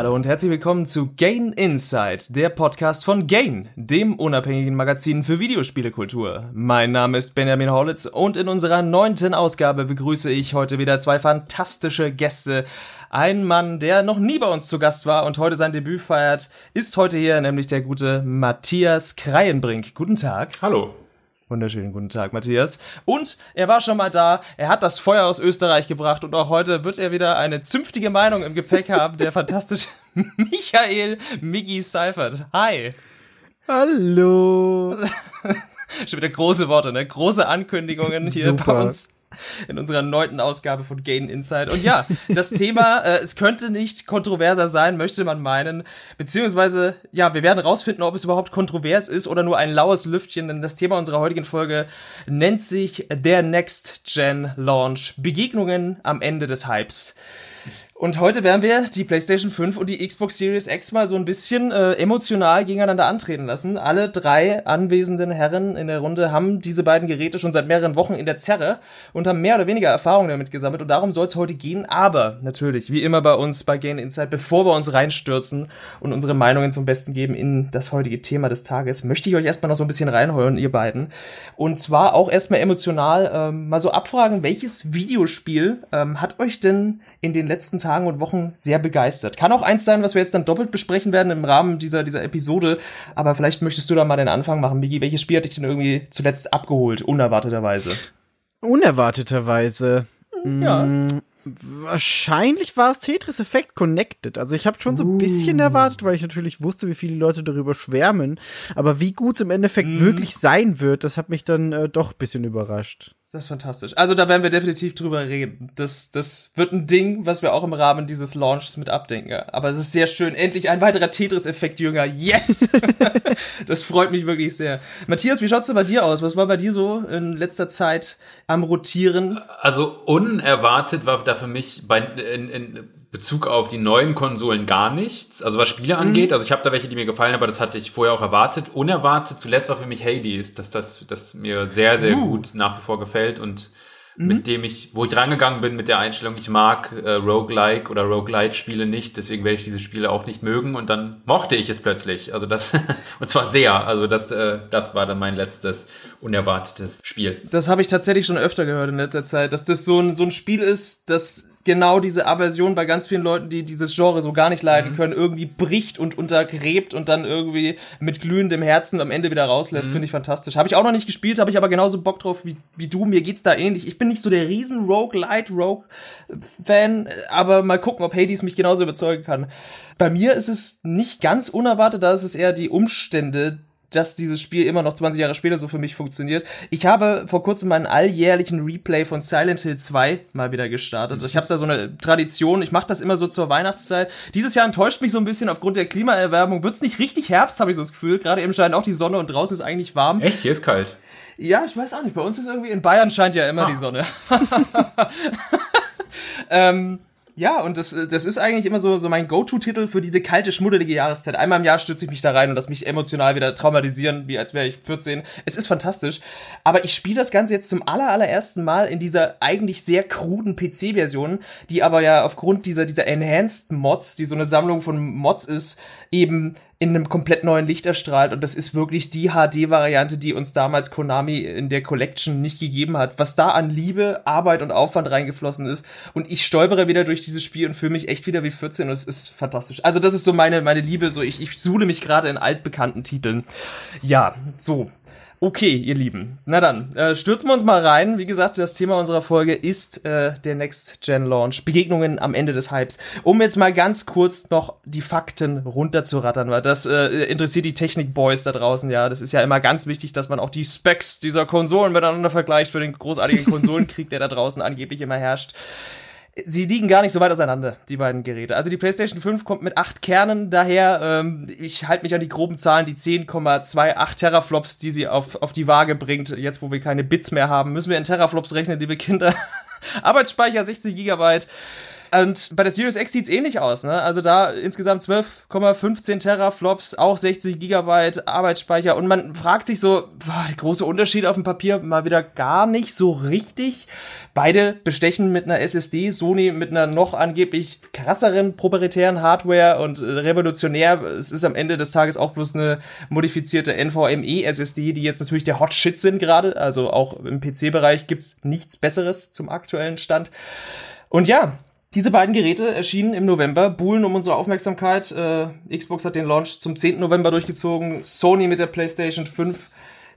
Hallo und herzlich willkommen zu Gain Insight, der Podcast von Gain, dem unabhängigen Magazin für Videospielekultur. Mein Name ist Benjamin Hollitz und in unserer neunten Ausgabe begrüße ich heute wieder zwei fantastische Gäste. Ein Mann, der noch nie bei uns zu Gast war und heute sein Debüt feiert, ist heute hier, nämlich der gute Matthias Kreienbrink. Guten Tag. Hallo. Wunderschönen guten Tag, Matthias. Und er war schon mal da, er hat das Feuer aus Österreich gebracht und auch heute wird er wieder eine zünftige Meinung im Gepäck haben, der fantastische Michael Miggy Seifert. Hi. Hallo. schon wieder große Worte, ne? Große Ankündigungen hier Super. bei uns in unserer neunten Ausgabe von Gain Insight. Und ja, das Thema, äh, es könnte nicht kontroverser sein, möchte man meinen. Beziehungsweise, ja, wir werden rausfinden, ob es überhaupt kontrovers ist oder nur ein laues Lüftchen, denn das Thema unserer heutigen Folge nennt sich der Next Gen Launch. Begegnungen am Ende des Hypes. Und heute werden wir die PlayStation 5 und die Xbox Series X mal so ein bisschen äh, emotional gegeneinander antreten lassen. Alle drei anwesenden Herren in der Runde haben diese beiden Geräte schon seit mehreren Wochen in der Zerre und haben mehr oder weniger Erfahrung damit gesammelt. Und darum soll es heute gehen. Aber natürlich, wie immer bei uns bei Gain Insight, bevor wir uns reinstürzen und unsere Meinungen zum Besten geben in das heutige Thema des Tages, möchte ich euch erstmal noch so ein bisschen reinholen, ihr beiden. Und zwar auch erstmal emotional ähm, mal so abfragen, welches Videospiel ähm, hat euch denn in den letzten Tagen und Wochen sehr begeistert? Kann auch eins sein, was wir jetzt dann doppelt besprechen werden im Rahmen dieser, dieser Episode. Aber vielleicht möchtest du da mal den Anfang machen, Migi. Welches Spiel hat dich denn irgendwie zuletzt abgeholt, unerwarteterweise? Unerwarteterweise. Ja. Mm, Wahrscheinlich war es Tetris Effect Connected. Also ich habe schon so ein bisschen erwartet, weil ich natürlich wusste, wie viele Leute darüber schwärmen. Aber wie gut es im Endeffekt wirklich sein wird, das hat mich dann äh, doch ein bisschen überrascht. Das ist fantastisch. Also da werden wir definitiv drüber reden. Das, das wird ein Ding, was wir auch im Rahmen dieses Launches mit abdenken. Aber es ist sehr schön. Endlich ein weiterer Tetris-Effekt-Jünger. Yes! das freut mich wirklich sehr. Matthias, wie schaut's denn bei dir aus? Was war bei dir so in letzter Zeit am Rotieren? Also unerwartet war da für mich bei, in, in Bezug auf die neuen Konsolen gar nichts. Also was Spiele angeht, also ich habe da welche, die mir gefallen, aber das hatte ich vorher auch erwartet. Unerwartet zuletzt war für mich Hades, dass das, das mir sehr, sehr Uh. gut nach wie vor gefällt und mit dem ich, wo ich rangegangen bin mit der Einstellung, ich mag äh, Roguelike oder Roguelite-Spiele nicht, deswegen werde ich diese Spiele auch nicht mögen und dann mochte ich es plötzlich. Also das, und zwar sehr. Also das, äh, das war dann mein letztes unerwartetes Spiel. Das habe ich tatsächlich schon öfter gehört in letzter Zeit, dass das so ein, so ein Spiel ist, das genau diese Aversion bei ganz vielen Leuten, die dieses Genre so gar nicht leiden können, irgendwie bricht und untergräbt und dann irgendwie mit glühendem Herzen am Ende wieder rauslässt, finde ich fantastisch. Habe ich auch noch nicht gespielt, habe ich aber genauso Bock drauf wie, wie du. Mir geht's da ähnlich. Ich bin nicht so der riesen Roguelite Rogue-Fan, aber mal gucken, ob Hades mich genauso überzeugen kann. Bei mir ist es nicht ganz unerwartet, da ist es eher die Umstände, dass dieses Spiel immer noch 20 Jahre später so für mich funktioniert. Ich habe vor kurzem meinen alljährlichen Replay von Silent Hill 2 mal wieder gestartet. Ich habe da so eine Tradition, ich mache das immer so zur Weihnachtszeit. Dieses Jahr enttäuscht mich so ein bisschen aufgrund der Klimaerwärmung. Wird's nicht richtig Herbst, habe ich so das Gefühl. Gerade eben scheint auch die Sonne und draußen ist eigentlich warm. Echt? Hier ist kalt. Ja, ich weiß auch nicht. Bei uns ist irgendwie in Bayern scheint ja immer Ah. die Sonne. ähm, ja, und das, das ist eigentlich immer so, so mein Go-To-Titel für diese kalte, schmuddelige Jahreszeit. Einmal im Jahr stürze ich mich da rein und das mich emotional wieder traumatisieren, wie als wäre ich 14. Es ist fantastisch. Aber ich spiele das Ganze jetzt zum aller, allerersten Mal in dieser eigentlich sehr kruden PC-Version, die aber ja aufgrund dieser, dieser Enhanced Mods, die so eine Sammlung von Mods ist, eben in einem komplett neuen Licht erstrahlt und das ist wirklich die HD-Variante, die uns damals Konami in der Collection nicht gegeben hat. Was da an Liebe, Arbeit und Aufwand reingeflossen ist und ich stolpere wieder durch dieses Spiel und fühle mich echt wieder wie 14 und es ist fantastisch. Also das ist so meine, meine Liebe, so ich, ich suhle mich gerade in altbekannten Titeln. Ja, so. Okay, ihr Lieben. Na dann, äh, stürzen wir uns mal rein. Wie gesagt, das Thema unserer Folge ist äh, der Next-Gen-Launch. Begegnungen am Ende des Hypes. Um jetzt mal ganz kurz noch die Fakten runterzurattern, weil das äh, interessiert die Technik-Boys da draußen, ja. Das ist ja immer ganz wichtig, dass man auch die Specs dieser Konsolen miteinander vergleicht für den großartigen Konsolenkrieg, der da draußen angeblich immer herrscht. Sie liegen gar nicht so weit auseinander, die beiden Geräte. Also die PlayStation 5 kommt mit 8 Kernen daher. Ähm, ich halte mich an die groben Zahlen, die 10,28 Teraflops, die sie auf, auf die Waage bringt. Jetzt, wo wir keine Bits mehr haben, müssen wir in Teraflops rechnen, liebe Kinder. Arbeitsspeicher 16 Gigabyte. Und bei der Series X sieht's ähnlich aus, ne? Also da insgesamt 12,15 Teraflops, auch 60 Gigabyte Arbeitsspeicher und man fragt sich so, boah, der große Unterschied auf dem Papier mal wieder gar nicht so richtig. Beide bestechen mit einer SSD, Sony mit einer noch angeblich krasseren proprietären Hardware und äh, revolutionär. Es ist am Ende des Tages auch bloß eine modifizierte NVMe SSD, die jetzt natürlich der Hot Shit sind gerade. Also auch im PC-Bereich gibt's nichts Besseres zum aktuellen Stand. Und ja, diese beiden Geräte erschienen im November, buhlen um unsere Aufmerksamkeit. Äh, Xbox hat den Launch zum 10. November durchgezogen, Sony mit der PlayStation 5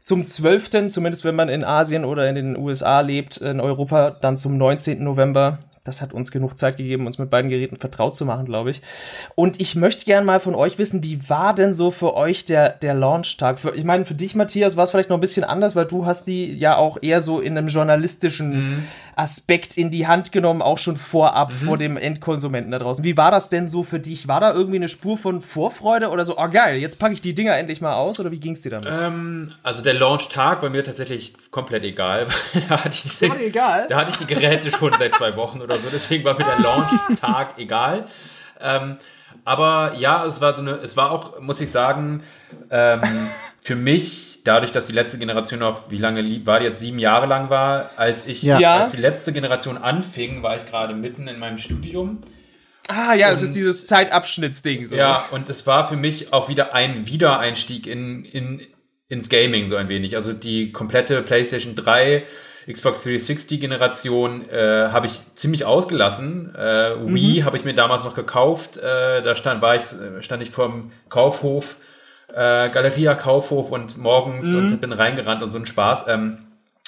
zum 12., zumindest wenn man in Asien oder in den USA lebt, in Europa dann zum 19. November. Das hat uns genug Zeit gegeben, uns mit beiden Geräten vertraut zu machen, glaube ich. Und ich möchte gerne mal von euch wissen, wie war denn so für euch der, der Launch-Tag? Ich meine, für dich, Matthias, war es vielleicht noch ein bisschen anders, weil du hast die ja auch eher so in einem journalistischen mhm. Aspekt in die Hand genommen, auch schon vorab mhm. vor dem Endkonsumenten da draußen. Wie war das denn so für dich? War da irgendwie eine Spur von Vorfreude oder so, oh geil, jetzt packe ich die Dinger endlich mal aus oder wie ging es dir damit? Ähm, also der Launch-Tag war mir tatsächlich komplett egal. da, hatte ich die, war egal? da hatte ich die Geräte schon seit zwei Wochen oder so, deswegen war mir der Launch-Tag egal. Ähm, aber ja, es war so eine, es war auch, muss ich sagen, ähm, für mich dadurch, dass die letzte Generation noch, wie lange war, jetzt sieben Jahre lang war, als ich, ja. als die letzte Generation anfing, war ich gerade mitten in meinem Studium. Ah ja, und, das ist dieses Zeitabschnittsding. So. Ja, und es war für mich auch wieder ein Wiedereinstieg in, in, ins Gaming so ein wenig. Also die komplette PlayStation 3, Xbox 360 Generation äh, habe ich ziemlich ausgelassen. Äh, mhm. Wii habe ich mir damals noch gekauft. Äh, da stand, war ich, stand ich vorm Kaufhof äh, Galeria Kaufhof und morgens mhm. und bin reingerannt und so ein Spaß. Ähm,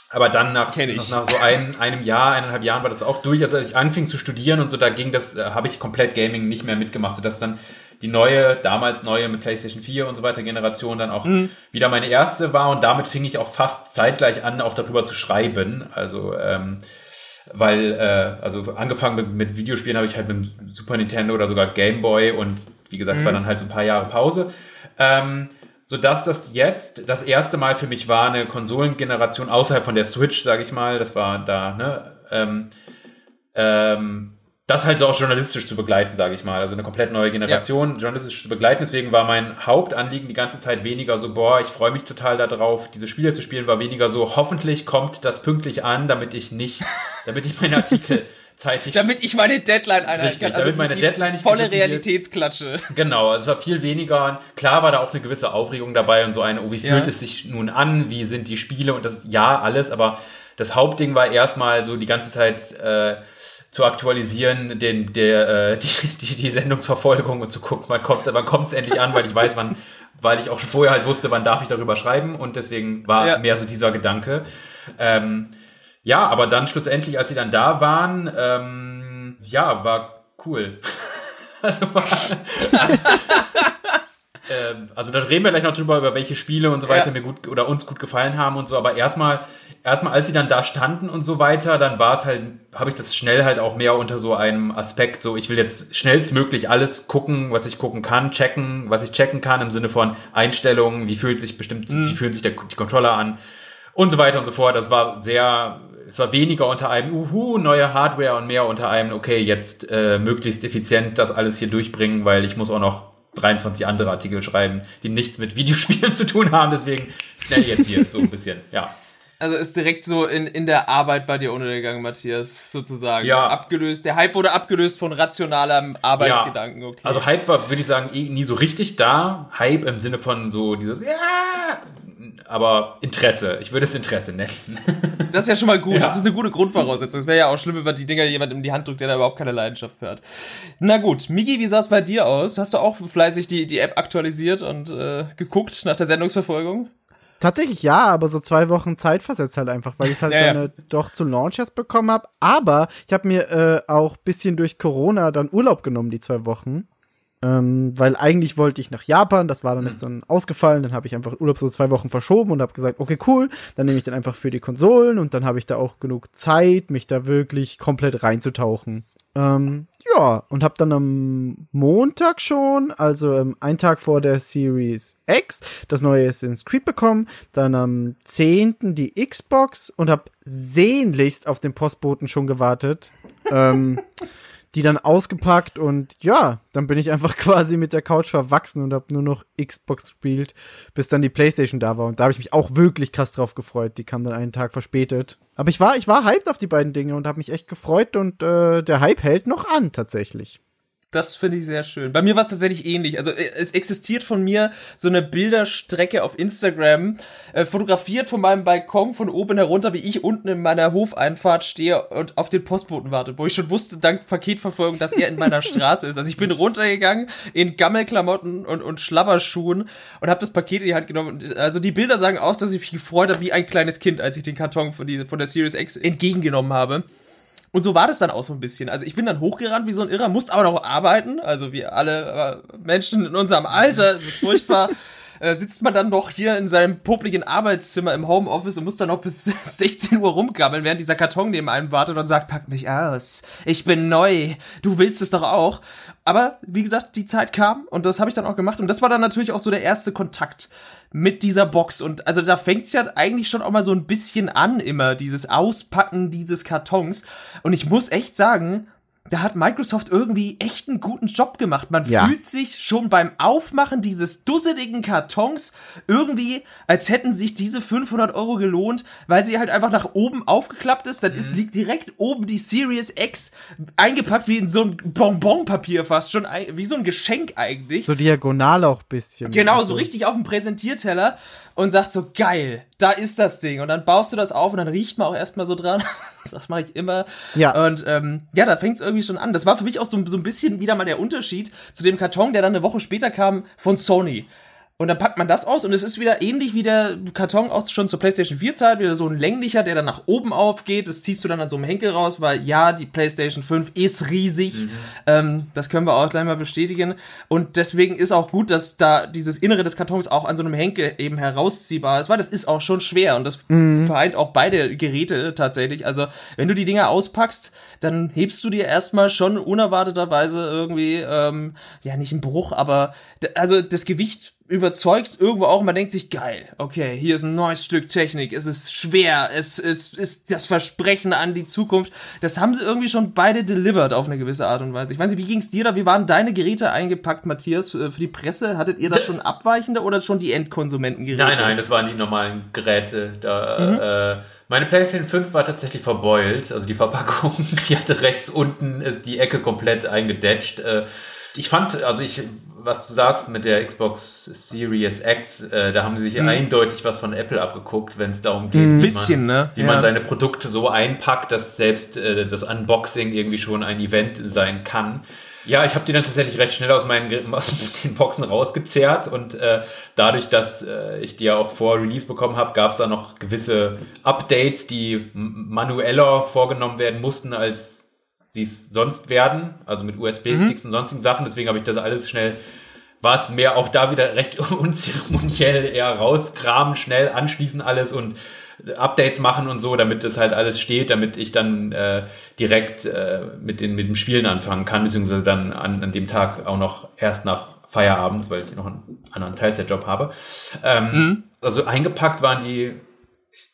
aber dann nach, nach, nach, so ein, einem Jahr, eineinhalb Jahren war das auch durch. Also als ich anfing zu studieren und so, da ging das, äh, habe ich komplett Gaming nicht mehr mitgemacht, sodass dann die neue, damals neue mit PlayStation 4 und so weiter Generation dann auch mhm. wieder meine erste war und damit fing ich auch fast zeitgleich an, auch darüber zu schreiben. Also ähm, weil, äh, also angefangen mit, mit Videospielen habe ich halt mit Super Nintendo oder sogar Game Boy und wie gesagt, es mhm. war dann halt so ein paar Jahre Pause. Ähm, sodass das jetzt das erste Mal für mich war, eine Konsolengeneration außerhalb von der Switch, sage ich mal, das war da, ne, ähm, ähm, das halt so auch journalistisch zu begleiten, sage ich mal. Also eine komplett neue Generation ja. journalistisch zu begleiten. Deswegen war mein Hauptanliegen die ganze Zeit weniger so, boah, ich freue mich total darauf, diese Spiele zu spielen, war weniger so, hoffentlich kommt das pünktlich an, damit ich nicht, damit ich meine Artikel zeitig. Damit ich meine Deadline einhalten kann. Also damit meine die, Deadline nicht volle Realitätsklatsche. Genau, also es war viel weniger. Klar war da auch eine gewisse Aufregung dabei und so eine, oh, wie fühlt ja. es sich nun an? Wie sind die Spiele? Und das, ja, alles, aber das Hauptding war erstmal so die ganze Zeit äh, zu aktualisieren, den, der, äh, die, die, die Sendungsverfolgung und zu gucken, wann kommt wann kommt es endlich an, weil ich weiß, wann, weil ich auch schon vorher halt wusste, wann darf ich darüber schreiben und deswegen war ja. mehr so dieser Gedanke. Ähm, ja, aber dann schlussendlich, als sie dann da waren, ähm, ja, war cool. also, war, ähm, also da reden wir gleich noch drüber, über welche Spiele und so weiter ja. mir gut oder uns gut gefallen haben und so, aber erstmal, erstmal, als sie dann da standen und so weiter, dann war es halt, habe ich das schnell halt auch mehr unter so einem Aspekt, so ich will jetzt schnellstmöglich alles gucken, was ich gucken kann, checken, was ich checken kann, im Sinne von Einstellungen, wie fühlt sich bestimmt, mhm. wie fühlen sich der, die Controller an und so weiter und so fort. Das war sehr es war weniger unter einem Uhu, neue Hardware und mehr unter einem, okay, jetzt äh, möglichst effizient das alles hier durchbringen, weil ich muss auch noch 23 andere Artikel schreiben, die nichts mit Videospielen zu tun haben, deswegen schnell jetzt hier so ein bisschen, ja. Also ist direkt so in, in der Arbeit bei dir untergegangen, Matthias, sozusagen. Ja. Abgelöst. Der Hype wurde abgelöst von rationalem Arbeitsgedanken, ja. okay. Also Hype war, würde ich sagen, eh nie so richtig da. Hype im Sinne von so dieses, ja, aber Interesse. Ich würde es Interesse nennen. Das ist ja schon mal gut. Ja. Das ist eine gute Grundvoraussetzung. Es wäre ja auch schlimm, wenn man die Dinger jemand in die Hand drückt, der da überhaupt keine Leidenschaft für hat. Na gut, Migi, wie sah es bei dir aus? Hast du auch fleißig die, die App aktualisiert und äh, geguckt nach der Sendungsverfolgung? Tatsächlich ja, aber so zwei Wochen Zeit versetzt halt einfach, weil ich es halt ja, dann ja. doch zu Launch erst bekommen habe. Aber ich habe mir äh, auch bisschen durch Corona dann Urlaub genommen, die zwei Wochen. Ähm, weil eigentlich wollte ich nach Japan, das war dann mhm. ist dann ausgefallen, dann habe ich einfach Urlaub so zwei Wochen verschoben und habe gesagt, okay, cool, dann nehme ich dann einfach für die Konsolen und dann habe ich da auch genug Zeit, mich da wirklich komplett reinzutauchen. Ähm, ja, und habe dann am Montag schon, also ähm, einen Tag vor der Series X, das neue Assassin's Creed bekommen, dann am 10. die Xbox und habe sehnlichst auf den Postboten schon gewartet. ähm, die dann ausgepackt und ja, dann bin ich einfach quasi mit der Couch verwachsen und habe nur noch Xbox gespielt, bis dann die PlayStation da war. Und da habe ich mich auch wirklich krass drauf gefreut. Die kam dann einen Tag verspätet. Aber ich war, ich war hyped auf die beiden Dinge und habe mich echt gefreut und äh, der Hype hält noch an tatsächlich. Das finde ich sehr schön. Bei mir war es tatsächlich ähnlich. Also äh, es existiert von mir so eine Bilderstrecke auf Instagram, äh, fotografiert von meinem Balkon von oben herunter, wie ich unten in meiner Hofeinfahrt stehe und auf den Postboten warte, wo ich schon wusste, dank Paketverfolgung, dass er in meiner Straße ist. Also ich bin runtergegangen in Gammelklamotten und, und Schlabberschuhen und habe das Paket in die Hand genommen. Also die Bilder sagen aus, dass ich mich gefreut habe wie ein kleines Kind, als ich den Karton von, die, von der Series X entgegengenommen habe. Und so war das dann auch so ein bisschen. Also ich bin dann hochgerannt wie so ein Irrer, musste aber noch arbeiten. Also wie alle äh, Menschen in unserem Alter, es ist furchtbar. äh, sitzt man dann noch hier in seinem popligen Arbeitszimmer im Homeoffice und muss dann noch bis 16 Uhr rumgammeln, während dieser Karton neben einem wartet und sagt, pack mich aus, ich bin neu, du willst es doch auch. Aber wie gesagt, die Zeit kam und das habe ich dann auch gemacht und das war dann natürlich auch so der erste Kontakt mit dieser Box. Und also da fängt's ja eigentlich schon auch mal so ein bisschen an, immer, dieses Auspacken dieses Kartons. Und ich muss echt sagen, da hat Microsoft irgendwie echt einen guten Job gemacht. Man ja. fühlt sich schon beim Aufmachen dieses dusseligen Kartons irgendwie, als hätten sich diese 500 Euro gelohnt, weil sie halt einfach nach oben aufgeklappt ist. Dann mhm. ist, liegt direkt oben die Series X eingepackt wie in so ein Bonbonpapier fast, schon wie so ein Geschenk eigentlich. So diagonal auch bisschen. Genau, so richtig auf dem Präsentierteller und sagt so, geil, da ist das Ding. Und dann baust du das auf und dann riecht man auch erstmal so dran. das mache ich immer. Ja. Und ähm, ja, da fängt es irgendwie schon an. Das war für mich auch so, so ein bisschen wieder mal der Unterschied zu dem Karton, der dann eine Woche später kam von Sony. Und dann packt man das aus und es ist wieder ähnlich wie der Karton auch schon zur PlayStation 4 Zeit, wieder so ein länglicher, der dann nach oben aufgeht. Das ziehst du dann an so einem Henkel raus, weil ja, die PlayStation 5 ist riesig. Mhm. Ähm, das können wir auch gleich mal bestätigen. Und deswegen ist auch gut, dass da dieses Innere des Kartons auch an so einem Henkel eben herausziehbar ist, weil das ist auch schon schwer und das mhm. vereint auch beide Geräte tatsächlich. Also, wenn du die Dinger auspackst, dann hebst du dir erstmal schon unerwarteterweise irgendwie, ähm, ja, nicht einen Bruch, aber also das Gewicht überzeugt irgendwo auch, man denkt sich, geil, okay, hier ist ein neues Stück Technik, es ist schwer, es, es ist das Versprechen an die Zukunft. Das haben sie irgendwie schon beide delivered auf eine gewisse Art und Weise. Ich weiß nicht, wie ging's dir da? Wie waren deine Geräte eingepackt, Matthias, für, die Presse? Hattet ihr da schon abweichende oder schon die Endkonsumentengeräte? Nein, nein, das waren die normalen Geräte. Da, mhm. äh, meine PlayStation 5 war tatsächlich verbeult, also die Verpackung, die hatte rechts unten ist die Ecke komplett eingedetscht. Äh, ich fand, also ich was du sagst mit der Xbox Series X, äh, da haben sie sich mhm. eindeutig was von Apple abgeguckt, wenn es darum geht, Ein bisschen, man, ne? wie ja. man seine Produkte so einpackt, dass selbst äh, das Unboxing irgendwie schon ein Event sein kann. Ja, ich habe die dann tatsächlich recht schnell aus meinen aus den Boxen rausgezerrt und äh, dadurch, dass äh, ich die ja auch vor Release bekommen habe, gab es da noch gewisse Updates, die manueller vorgenommen werden mussten, als die es sonst werden, also mit USB-Sticks mhm. und sonstigen Sachen. Deswegen habe ich das alles schnell war es mehr auch da wieder recht unzeremoniell eher rauskramen, schnell anschließen alles und Updates machen und so, damit das halt alles steht, damit ich dann äh, direkt äh, mit, den, mit dem Spielen anfangen kann, beziehungsweise dann an, an dem Tag auch noch erst nach Feierabend, weil ich noch einen anderen Teilzeitjob habe. Ähm, mhm. Also eingepackt waren die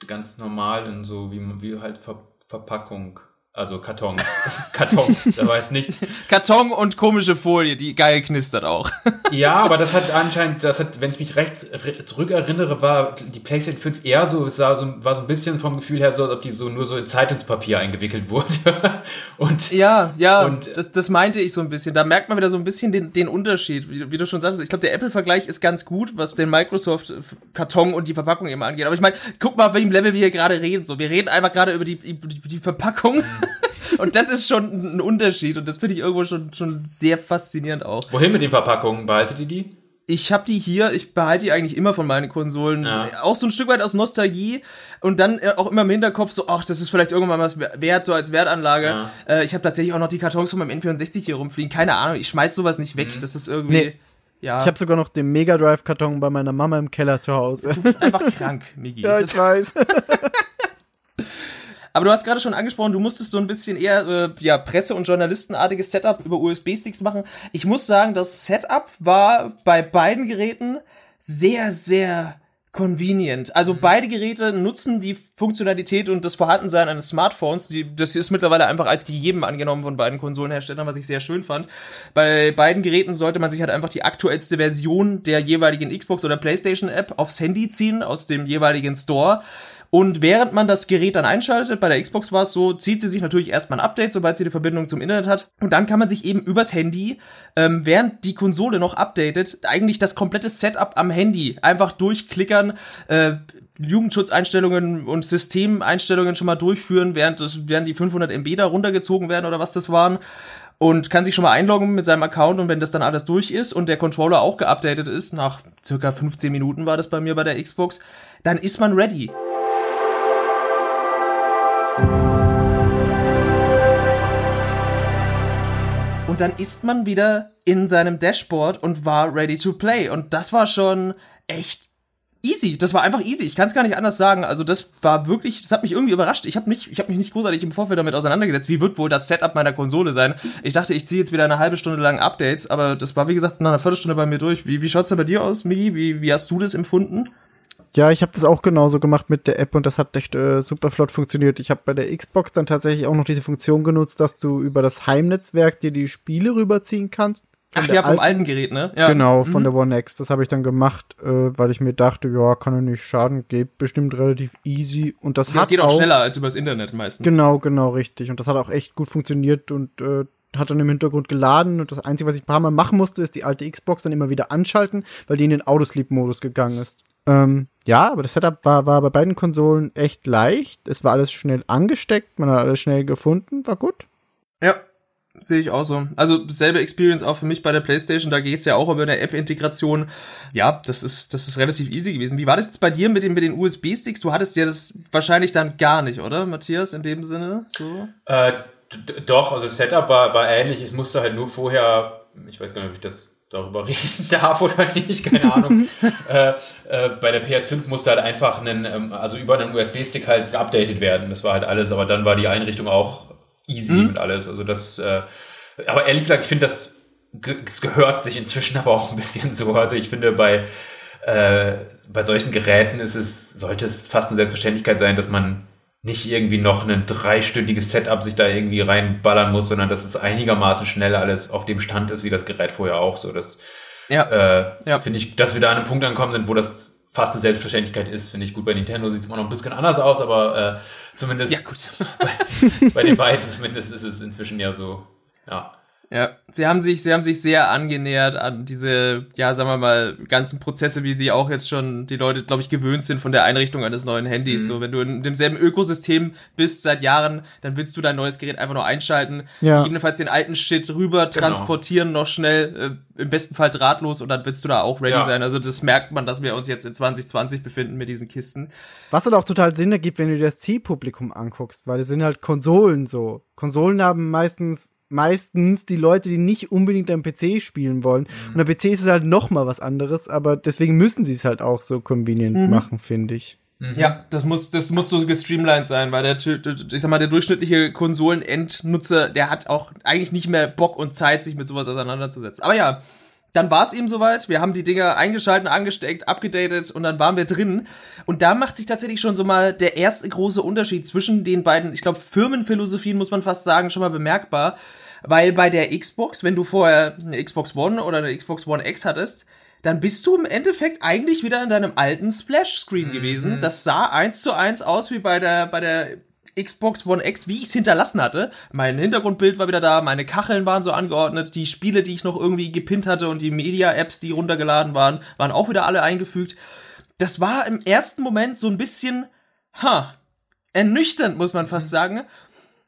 ganz normal in so wie, wie halt Ver Verpackung. Also Karton. Karton, da war jetzt nichts. Karton und komische Folie, die geil knistert auch. ja, aber das hat anscheinend, das hat, wenn ich mich recht zurückerinnere, war die PlayStation 5 eher so, sah so, war so ein bisschen vom Gefühl her so, als ob die so nur so in Zeitungspapier eingewickelt wurde. und ja, ja, und das, das meinte ich so ein bisschen. Da merkt man wieder so ein bisschen den, den Unterschied, wie, wie du schon sagst. Ich glaube, der Apple-Vergleich ist ganz gut, was den Microsoft-Karton und die Verpackung eben angeht. Aber ich meine, guck mal, auf welchem Level wir hier gerade reden. So, wir reden einfach gerade über die, die, die Verpackung. Und das ist schon ein Unterschied und das finde ich irgendwo schon, schon sehr faszinierend auch. Wohin mit den Verpackungen? Behaltet ihr die? ich habe die hier, ich behalte die eigentlich immer von meinen Konsolen. Ja. Auch so ein Stück weit aus Nostalgie und dann äh, auch immer im Hinterkopf so, ach, das ist vielleicht irgendwann was wert, so als Wertanlage. Ja. Äh, ich habe tatsächlich auch noch die Kartons von meinem N64 hier rumfliegen. Keine Ahnung, ich schmeiß sowas nicht weg. Mhm. Das ist irgendwie. Nee. Ja. Ich habe sogar noch den Mega Drive Karton bei meiner Mama im Keller zu Hause. Du bist einfach krank, Migi. Ja, ich weiß. Aber du hast gerade schon angesprochen, du musstest so ein bisschen eher äh, ja, Presse- und Journalistenartiges Setup über USB-Sticks machen. Ich muss sagen, das Setup war bei beiden Geräten sehr, sehr convenient. Also mhm. beide Geräte nutzen die Funktionalität und das Vorhandensein eines Smartphones. Die, das ist mittlerweile einfach als gegeben angenommen von beiden Konsolenherstellern, was ich sehr schön fand. Bei beiden Geräten sollte man sich halt einfach die aktuellste Version der jeweiligen Xbox oder PlayStation App aufs Handy ziehen aus dem jeweiligen Store und während man das Gerät dann einschaltet, bei der Xbox war es so, zieht sie sich natürlich erstmal ein Update, sobald sie die Verbindung zum Internet hat. Und dann kann man sich eben übers Handy, ähm, während die Konsole noch updatet, eigentlich das komplette Setup am Handy einfach durchklickern, äh, Jugendschutzeinstellungen und Systemeinstellungen schon mal durchführen, während, das, während die 500 MB da runtergezogen werden oder was das waren und kann sich schon mal einloggen mit seinem Account und wenn das dann alles durch ist und der Controller auch geupdatet ist, nach circa 15 Minuten war das bei mir bei der Xbox, dann ist man ready. Dann ist man wieder in seinem Dashboard und war ready to play. Und das war schon echt easy. Das war einfach easy. Ich kann es gar nicht anders sagen. Also das war wirklich, das hat mich irgendwie überrascht. Ich habe mich, ich mich nicht großartig im Vorfeld damit auseinandergesetzt. Wie wird wohl das Setup meiner Konsole sein? Ich dachte, ich ziehe jetzt wieder eine halbe Stunde lang Updates, aber das war wie gesagt nach einer Viertelstunde bei mir durch. Wie, wie schaut's da bei dir aus, Migi? Wie, wie hast du das empfunden? Ja, ich habe das auch genauso gemacht mit der App und das hat echt äh, super flott funktioniert. Ich habe bei der Xbox dann tatsächlich auch noch diese Funktion genutzt, dass du über das Heimnetzwerk dir die Spiele rüberziehen kannst. Ach ja, vom alten Gerät, ne? Ja. Genau, von mhm. der One X. Das habe ich dann gemacht, äh, weil ich mir dachte, ja, kann ja nicht schaden, geht bestimmt relativ easy. Und das, das hat geht auch, auch schneller als übers Internet meistens. Genau, genau, richtig. Und das hat auch echt gut funktioniert und äh, hat dann im Hintergrund geladen und das Einzige, was ich ein paar Mal machen musste, ist die alte Xbox dann immer wieder anschalten, weil die in den Autosleep-Modus gegangen ist. Ähm, ja, aber das Setup war, war bei beiden Konsolen echt leicht. Es war alles schnell angesteckt, man hat alles schnell gefunden, war gut. Ja, sehe ich auch so. Also selbe Experience auch für mich bei der PlayStation. Da geht's ja auch über eine App-Integration. Ja, das ist das ist relativ easy gewesen. Wie war das jetzt bei dir mit den mit den USB-Sticks? Du hattest ja das wahrscheinlich dann gar nicht, oder, Matthias? In dem Sinne. So? Äh, doch, also das Setup war war ähnlich. Ich musste halt nur vorher, ich weiß gar nicht, ob ich das darüber reden darf oder nicht, keine Ahnung. äh, äh, bei der PS5 musste halt einfach einen, ähm, also über einen USB-Stick halt geupdatet werden. Das war halt alles, aber dann war die Einrichtung auch easy mhm. mit alles. Also das, äh, aber ehrlich gesagt, ich finde, das, es gehört sich inzwischen aber auch ein bisschen so. Also ich finde, bei, äh, bei solchen Geräten ist es, sollte es fast eine Selbstverständlichkeit sein, dass man nicht irgendwie noch ein dreistündiges Setup sich da irgendwie reinballern muss, sondern dass es einigermaßen schnell alles auf dem Stand ist, wie das Gerät vorher auch. So, das ja. Äh, ja. finde ich, dass wir da an einem Punkt ankommen sind, wo das fast eine Selbstverständlichkeit ist, finde ich gut. Bei Nintendo sieht es immer noch ein bisschen anders aus, aber äh, zumindest ja, bei, bei den beiden zumindest ist es inzwischen ja so, ja. Ja, sie haben sich, sie haben sich sehr angenähert an diese, ja, sagen wir mal, ganzen Prozesse, wie sie auch jetzt schon die Leute, glaube ich, gewöhnt sind von der Einrichtung eines neuen Handys. Mhm. So, wenn du in demselben Ökosystem bist seit Jahren, dann willst du dein neues Gerät einfach nur einschalten, ja. gegebenenfalls den alten Shit rüber genau. transportieren, noch schnell, äh, im besten Fall drahtlos und dann willst du da auch ready ja. sein. Also das merkt man, dass wir uns jetzt in 2020 befinden mit diesen Kisten. Was halt auch total Sinn ergibt, wenn du dir das Zielpublikum anguckst, weil es sind halt Konsolen so. Konsolen haben meistens meistens die Leute, die nicht unbedingt am PC spielen wollen. Mhm. Und am PC ist es halt noch mal was anderes, aber deswegen müssen sie es halt auch so convenient mhm. machen, finde ich. Mhm. Ja, das muss, das muss so gestreamlined sein, weil der, ich sag mal, der durchschnittliche Konsolenendnutzer, der hat auch eigentlich nicht mehr Bock und Zeit, sich mit sowas auseinanderzusetzen. Aber ja, dann war es eben soweit. Wir haben die Dinger eingeschalten, angesteckt, abgedatet und dann waren wir drin. Und da macht sich tatsächlich schon so mal der erste große Unterschied zwischen den beiden, ich glaube, Firmenphilosophien muss man fast sagen, schon mal bemerkbar. Weil bei der Xbox, wenn du vorher eine Xbox One oder eine Xbox One X hattest, dann bist du im Endeffekt eigentlich wieder in deinem alten Splash-Screen mhm. gewesen. Das sah eins zu eins aus wie bei der, bei der Xbox One X, wie ich es hinterlassen hatte. Mein Hintergrundbild war wieder da, meine Kacheln waren so angeordnet, die Spiele, die ich noch irgendwie gepinnt hatte und die Media-Apps, die runtergeladen waren, waren auch wieder alle eingefügt. Das war im ersten Moment so ein bisschen, ha, ernüchternd, muss man fast mhm. sagen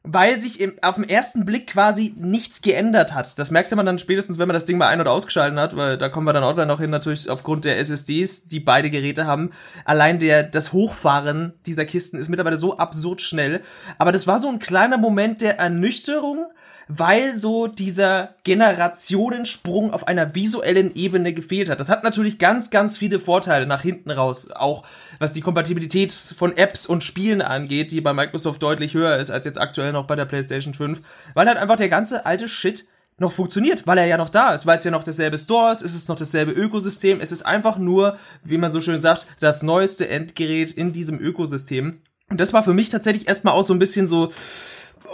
weil sich im, auf den ersten Blick quasi nichts geändert hat. Das merkte man dann spätestens, wenn man das Ding mal ein- oder ausgeschalten hat, weil da kommen wir dann auch gleich noch hin, natürlich aufgrund der SSDs, die beide Geräte haben. Allein der, das Hochfahren dieser Kisten ist mittlerweile so absurd schnell. Aber das war so ein kleiner Moment der Ernüchterung, weil so dieser Generationensprung auf einer visuellen Ebene gefehlt hat. Das hat natürlich ganz, ganz viele Vorteile nach hinten raus. Auch was die Kompatibilität von Apps und Spielen angeht, die bei Microsoft deutlich höher ist als jetzt aktuell noch bei der PlayStation 5. Weil halt einfach der ganze alte Shit noch funktioniert, weil er ja noch da ist, weil es ja noch dasselbe Store ist, es ist noch dasselbe Ökosystem, es ist einfach nur, wie man so schön sagt, das neueste Endgerät in diesem Ökosystem. Und das war für mich tatsächlich erstmal auch so ein bisschen so,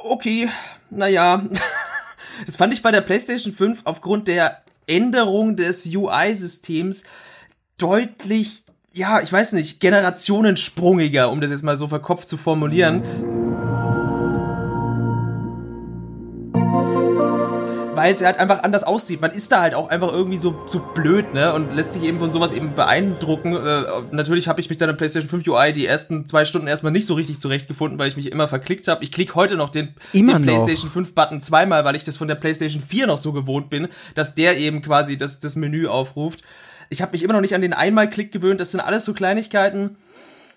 okay, naja. Das fand ich bei der PlayStation 5 aufgrund der Änderung des UI-Systems deutlich, ja, ich weiß nicht, generationensprungiger, um das jetzt mal so verkopft zu formulieren. Weil es halt einfach anders aussieht. Man ist da halt auch einfach irgendwie so, so blöd, ne? Und lässt sich eben von sowas eben beeindrucken. Äh, natürlich habe ich mich dann in PlayStation 5 UI die ersten zwei Stunden erstmal nicht so richtig zurechtgefunden, weil ich mich immer verklickt habe. Ich klicke heute noch den, immer den PlayStation 5 Button zweimal, weil ich das von der PlayStation 4 noch so gewohnt bin, dass der eben quasi das, das Menü aufruft. Ich habe mich immer noch nicht an den Einmal-Klick gewöhnt. Das sind alles so Kleinigkeiten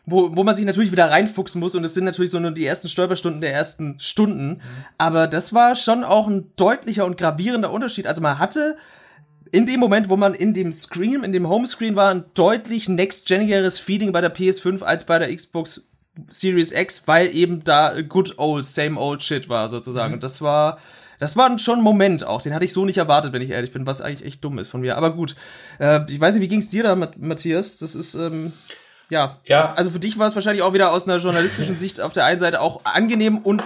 wo, wo man sich natürlich wieder reinfuchsen muss und es sind natürlich so nur die ersten Stolperstunden der ersten Stunden. Aber das war schon auch ein deutlicher und gravierender Unterschied. Also man hatte in dem Moment, wo man in dem Screen, in dem Homescreen war, ein deutlich next-genigeres Feeling bei der PS5 als bei der Xbox Series X, weil eben da good old, same old shit war sozusagen. Mhm. Und das war, das war schon ein Moment auch. Den hatte ich so nicht erwartet, wenn ich ehrlich bin, was eigentlich echt dumm ist von mir. Aber gut, äh, ich weiß nicht, wie ging's dir da, Matthias? Das ist, ähm, ja, ja. Das, also für dich war es wahrscheinlich auch wieder aus einer journalistischen Sicht auf der einen Seite auch angenehm und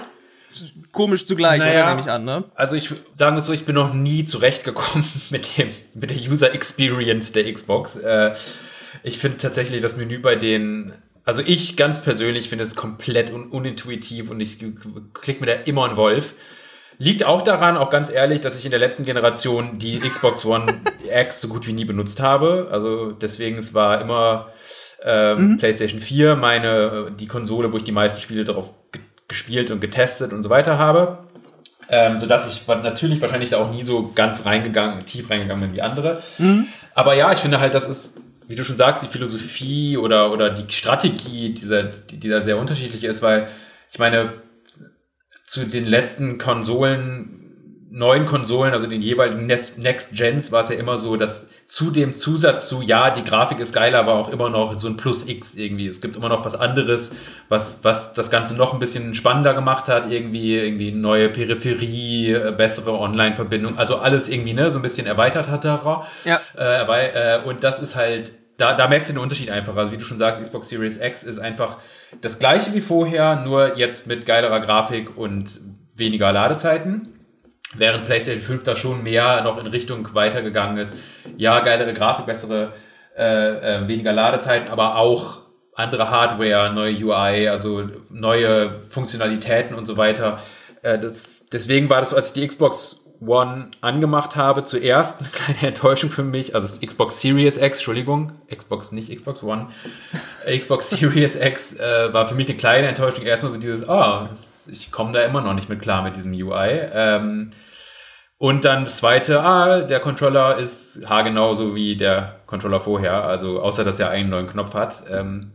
komisch zugleich, naja, oder nehme ich an, ne? Also ich sagen so, ich bin noch nie zurechtgekommen mit dem mit der User Experience der Xbox. Äh, ich finde tatsächlich das Menü bei denen also ich ganz persönlich finde es komplett un unintuitiv und ich klicke mir da immer einen Wolf. Liegt auch daran, auch ganz ehrlich, dass ich in der letzten Generation die Xbox One X so gut wie nie benutzt habe. Also deswegen, es war immer ähm, mhm. PlayStation 4 meine, die Konsole, wo ich die meisten Spiele darauf gespielt und getestet und so weiter habe. Ähm, sodass ich natürlich wahrscheinlich da auch nie so ganz reingegangen, tief reingegangen bin wie andere. Mhm. Aber ja, ich finde halt, das ist, wie du schon sagst, die Philosophie oder, oder die Strategie, dieser, die, die da sehr unterschiedlich ist, weil ich meine, zu den letzten Konsolen, neuen Konsolen, also den jeweiligen Next Gens, war es ja immer so, dass zu dem Zusatz zu, ja, die Grafik ist geiler, war auch immer noch so ein Plus X irgendwie. Es gibt immer noch was anderes, was, was das Ganze noch ein bisschen spannender gemacht hat, irgendwie, irgendwie neue Peripherie, äh, bessere Online-Verbindung, also alles irgendwie, ne, so ein bisschen erweitert hat darauf. Ja. Äh, weil, äh, und das ist halt, da, da merkst du den Unterschied einfach. Also wie du schon sagst, Xbox Series X ist einfach das gleiche wie vorher, nur jetzt mit geilerer Grafik und weniger Ladezeiten. Während PlayStation 5 da schon mehr noch in Richtung weitergegangen ist. Ja, geilere Grafik, bessere, äh, äh, weniger Ladezeiten, aber auch andere Hardware, neue UI, also neue Funktionalitäten und so weiter. Äh, das, deswegen war das, als ich die Xbox One angemacht habe, zuerst eine kleine Enttäuschung für mich. Also das Xbox Series X, Entschuldigung, Xbox, nicht Xbox One. Xbox Series X äh, war für mich eine kleine Enttäuschung. Erstmal so dieses, oh, ich komme da immer noch nicht mit klar mit diesem UI. Ähm, und dann das zweite, ah, der Controller ist haargenau so wie der Controller vorher, also außer dass er einen neuen Knopf hat. Ähm,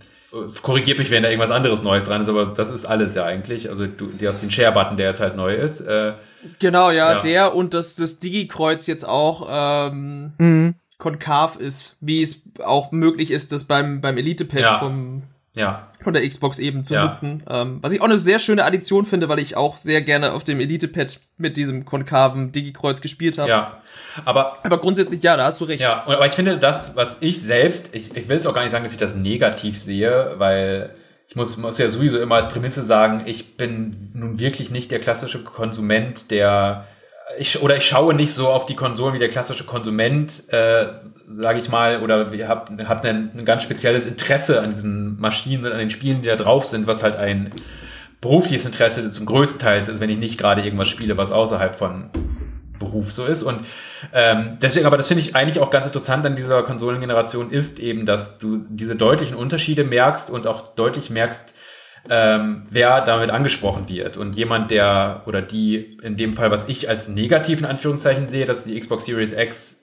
korrigiert mich, wenn da irgendwas anderes Neues dran ist, aber das ist alles ja eigentlich. Also du, du hast den Share-Button, der jetzt halt neu ist. Äh, genau, ja, ja, der und das, das Digi-Kreuz jetzt auch ähm, mhm. konkav ist, wie es auch möglich ist, das beim, beim Elite-Pad ja. vom ja. von der Xbox eben zu ja. nutzen. Ähm, was ich auch eine sehr schöne Addition finde, weil ich auch sehr gerne auf dem Elite-Pad mit diesem konkaven Digi-Kreuz gespielt habe. Ja, aber, aber grundsätzlich, ja, da hast du recht. Ja, aber ich finde das, was ich selbst, ich, ich will es auch gar nicht sagen, dass ich das negativ sehe, weil ich muss, muss ja sowieso immer als Prämisse sagen, ich bin nun wirklich nicht der klassische Konsument, der ich, oder ich schaue nicht so auf die Konsolen wie der klassische Konsument, äh, sage ich mal, oder ihr habt, habt ein, ein ganz spezielles Interesse an diesen Maschinen und an den Spielen, die da drauf sind, was halt ein berufliches Interesse zum größten Teil ist, wenn ich nicht gerade irgendwas spiele, was außerhalb von Beruf so ist. Und ähm, deswegen, aber das finde ich eigentlich auch ganz interessant an dieser Konsolengeneration ist eben, dass du diese deutlichen Unterschiede merkst und auch deutlich merkst, ähm, wer damit angesprochen wird. Und jemand, der oder die, in dem Fall, was ich als negativen Anführungszeichen sehe, dass die Xbox Series X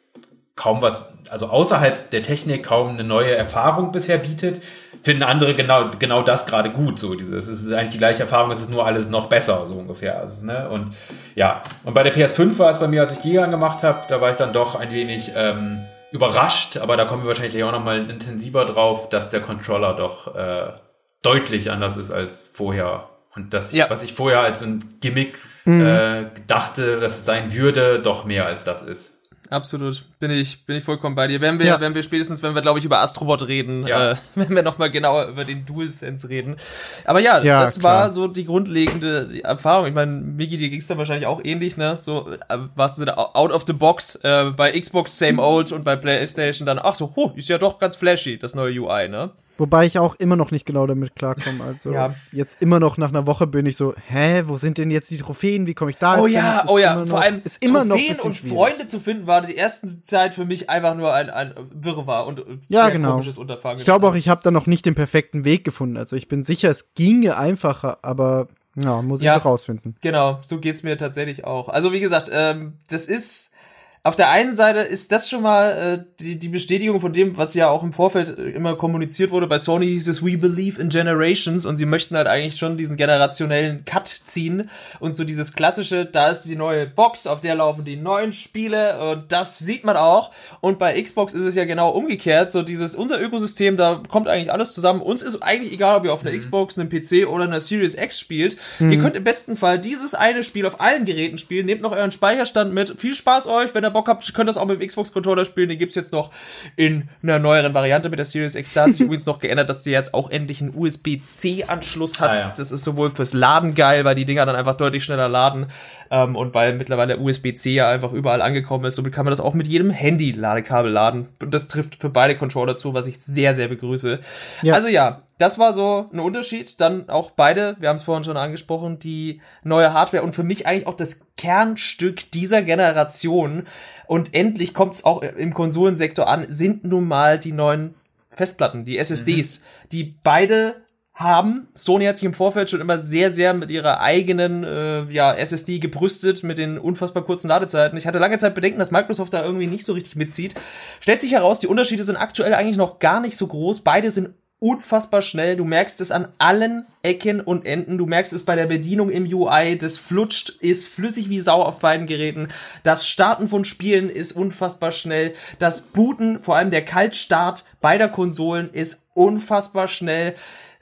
kaum was, also außerhalb der Technik kaum eine neue Erfahrung bisher bietet, finden andere genau, genau das gerade gut. So, dieses, es ist eigentlich die gleiche Erfahrung, es ist nur alles noch besser, so ungefähr. Also, ne? Und ja, und bei der PS5 war es bei mir, als ich die angemacht habe, da war ich dann doch ein wenig ähm, überrascht, aber da kommen wir wahrscheinlich auch nochmal intensiver drauf, dass der Controller doch äh, deutlich anders ist als vorher. Und das, ja. was ich vorher als ein Gimmick mhm. äh, dachte, dass es sein würde, doch mehr als das ist. Absolut, bin ich, bin ich vollkommen bei dir. Wenn wir, ja. wenn wir spätestens, wenn wir, glaube ich, über Astrobot reden, ja. äh, wenn wir nochmal genauer über den DualSense reden. Aber ja, ja das klar. war so die grundlegende Erfahrung. Ich meine, Migi, dir ging's dann wahrscheinlich auch ähnlich, ne? So, äh, was du out of the box, äh, bei Xbox same old und bei PlayStation dann, ach so, huh, ist ja doch ganz flashy, das neue UI, ne? Wobei ich auch immer noch nicht genau damit klarkomme. Also ja. jetzt immer noch nach einer Woche bin ich so, hä, wo sind denn jetzt die Trophäen? Wie komme ich da Oh ja, oh ja, vor allem ist immer Trophäen noch und schwierig. Freunde zu finden war die erste Zeit für mich einfach nur ein, ein Wirrwarr und ja, genau. komisches Unterfangen. Ich glaube auch, ich habe da noch nicht den perfekten Weg gefunden. Also ich bin sicher, es ginge einfacher, aber ja, muss ich ja, noch rausfinden. Genau, so geht's mir tatsächlich auch. Also wie gesagt, ähm, das ist auf der einen Seite ist das schon mal äh, die, die Bestätigung von dem, was ja auch im Vorfeld äh, immer kommuniziert wurde. Bei Sony hieß es, we believe in generations und sie möchten halt eigentlich schon diesen generationellen Cut ziehen und so dieses klassische, da ist die neue Box, auf der laufen die neuen Spiele und das sieht man auch. Und bei Xbox ist es ja genau umgekehrt, so dieses, unser Ökosystem, da kommt eigentlich alles zusammen. Uns ist eigentlich egal, ob ihr auf einer mhm. Xbox, einem PC oder einer Series X spielt. Mhm. Ihr könnt im besten Fall dieses eine Spiel auf allen Geräten spielen, nehmt noch euren Speicherstand mit. Viel Spaß euch, wenn ihr Bock habt, könnt das auch mit dem Xbox-Controller spielen. Den gibt's jetzt noch in einer neueren Variante mit der Series X. Da hat sich übrigens noch geändert, dass die jetzt auch endlich einen USB-C-Anschluss hat. Ah, ja. Das ist sowohl fürs Laden geil, weil die Dinger dann einfach deutlich schneller laden ähm, und weil mittlerweile USB-C ja einfach überall angekommen ist. Somit kann man das auch mit jedem Handy-Ladekabel laden. Und das trifft für beide Controller zu, was ich sehr, sehr begrüße. Ja. Also ja, das war so ein Unterschied. Dann auch beide, wir haben es vorhin schon angesprochen, die neue Hardware und für mich eigentlich auch das Kernstück dieser Generation. Und endlich kommt es auch im Konsolensektor an, sind nun mal die neuen Festplatten, die SSDs, mhm. die beide haben. Sony hat sich im Vorfeld schon immer sehr, sehr mit ihrer eigenen äh, ja, SSD gebrüstet, mit den unfassbar kurzen Ladezeiten. Ich hatte lange Zeit Bedenken, dass Microsoft da irgendwie nicht so richtig mitzieht. Stellt sich heraus, die Unterschiede sind aktuell eigentlich noch gar nicht so groß. Beide sind unfassbar schnell. Du merkst es an allen Ecken und Enden. Du merkst es bei der Bedienung im UI. Das flutscht, ist flüssig wie Sau auf beiden Geräten. Das Starten von Spielen ist unfassbar schnell. Das Booten, vor allem der Kaltstart beider Konsolen ist unfassbar schnell.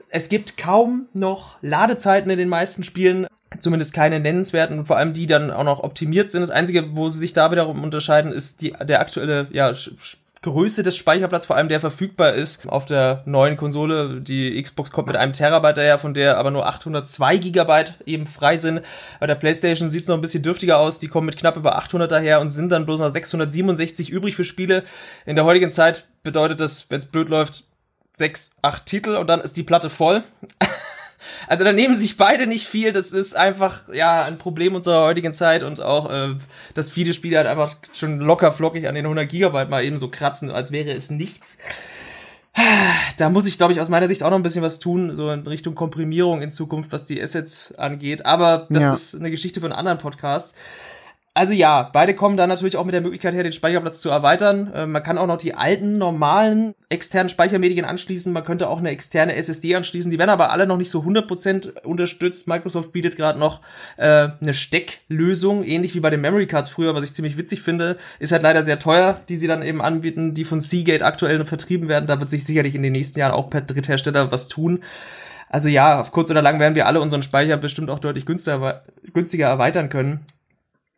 Es gibt kaum noch Ladezeiten in den meisten Spielen, zumindest keine nennenswerten und vor allem die dann auch noch optimiert sind. Das Einzige, wo sie sich da wiederum unterscheiden, ist die, der aktuelle ja, Größe des Speicherplatzes, vor allem der verfügbar ist auf der neuen Konsole. Die Xbox kommt mit einem Terabyte daher, von der aber nur 802 Gigabyte eben frei sind. Bei der PlayStation sieht es noch ein bisschen dürftiger aus. Die kommen mit knapp über 800 daher und sind dann bloß noch 667 übrig für Spiele. In der heutigen Zeit bedeutet das, wenn es blöd läuft, sechs, acht Titel und dann ist die Platte voll. Also da nehmen sich beide nicht viel. Das ist einfach ja ein Problem unserer heutigen Zeit und auch, äh, dass viele Spiele halt einfach schon locker flockig an den 100 Gigabyte mal eben so kratzen, als wäre es nichts. Da muss ich, glaube ich, aus meiner Sicht auch noch ein bisschen was tun, so in Richtung Komprimierung in Zukunft, was die Assets angeht. Aber das ja. ist eine Geschichte von anderen Podcast. Also ja, beide kommen da natürlich auch mit der Möglichkeit her, den Speicherplatz zu erweitern. Äh, man kann auch noch die alten, normalen externen Speichermedien anschließen. Man könnte auch eine externe SSD anschließen. Die werden aber alle noch nicht so 100% unterstützt. Microsoft bietet gerade noch äh, eine Stecklösung, ähnlich wie bei den Memory Cards früher, was ich ziemlich witzig finde. Ist halt leider sehr teuer, die sie dann eben anbieten, die von Seagate aktuell vertrieben werden. Da wird sich sicherlich in den nächsten Jahren auch per Dritthersteller was tun. Also ja, auf kurz oder lang werden wir alle unseren Speicher bestimmt auch deutlich günstiger, günstiger erweitern können.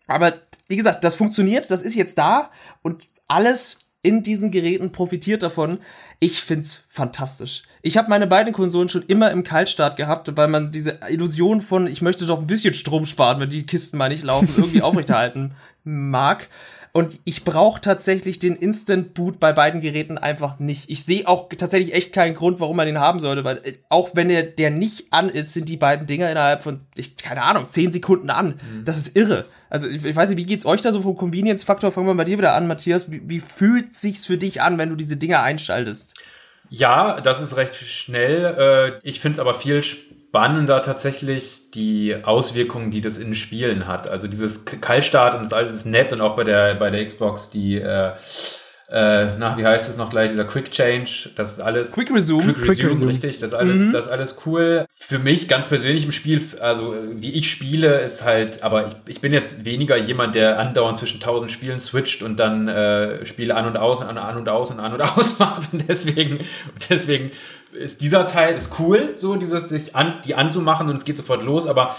Aber wie gesagt, das funktioniert, das ist jetzt da und alles in diesen Geräten profitiert davon. Ich find's fantastisch. Ich habe meine beiden Konsolen schon immer im Kaltstart gehabt, weil man diese Illusion von, ich möchte doch ein bisschen Strom sparen, wenn die Kisten mal nicht laufen, irgendwie aufrechterhalten mag. Und ich brauche tatsächlich den Instant Boot bei beiden Geräten einfach nicht. Ich sehe auch tatsächlich echt keinen Grund, warum man den haben sollte, weil äh, auch wenn der, der nicht an ist, sind die beiden Dinger innerhalb von, ich, keine Ahnung, zehn Sekunden an. Mhm. Das ist irre. Also ich, ich, weiß nicht, wie geht's euch da so vom Convenience-Faktor? Fangen wir bei dir wieder an, Matthias. Wie, wie fühlt sich's für dich an, wenn du diese Dinger einschaltest? Ja, das ist recht schnell. Äh, ich finde es aber viel spannender tatsächlich die Auswirkungen, die das in Spielen hat. Also dieses Kaltstart und das alles ist nett und auch bei der bei der Xbox die äh, äh, nach wie heißt es noch gleich dieser Quick Change, das ist alles Quick Resume, Quick Resume, Quick Resume. richtig, das ist alles mhm. das ist alles cool. Für mich ganz persönlich im Spiel, also wie ich spiele, ist halt, aber ich, ich bin jetzt weniger jemand, der andauernd zwischen tausend Spielen switcht und dann äh, Spiele an und aus, an, an und aus und an und aus macht und deswegen deswegen ist dieser Teil ist cool, so dieses sich an, die anzumachen und es geht sofort los, aber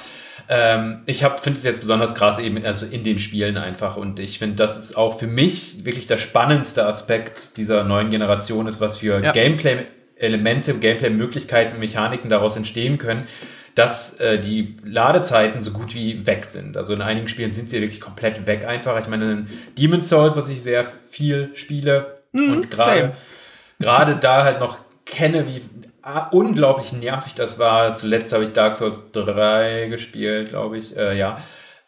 Ähm, ich finde es jetzt besonders krass eben also in den Spielen einfach und ich finde, das ist auch für mich wirklich der spannendste Aspekt dieser neuen Generation ist, was für ja. Gameplay-Elemente, Gameplay-Möglichkeiten, Mechaniken daraus entstehen können dass äh, die Ladezeiten so gut wie weg sind. Also in einigen Spielen sind sie wirklich komplett weg einfach. Ich meine, in Demon's Souls, was ich sehr viel spiele mm, und gerade gerade da halt noch kenne, wie unglaublich nervig das war. Zuletzt habe ich Dark Souls 3 gespielt, glaube ich. Äh, ja.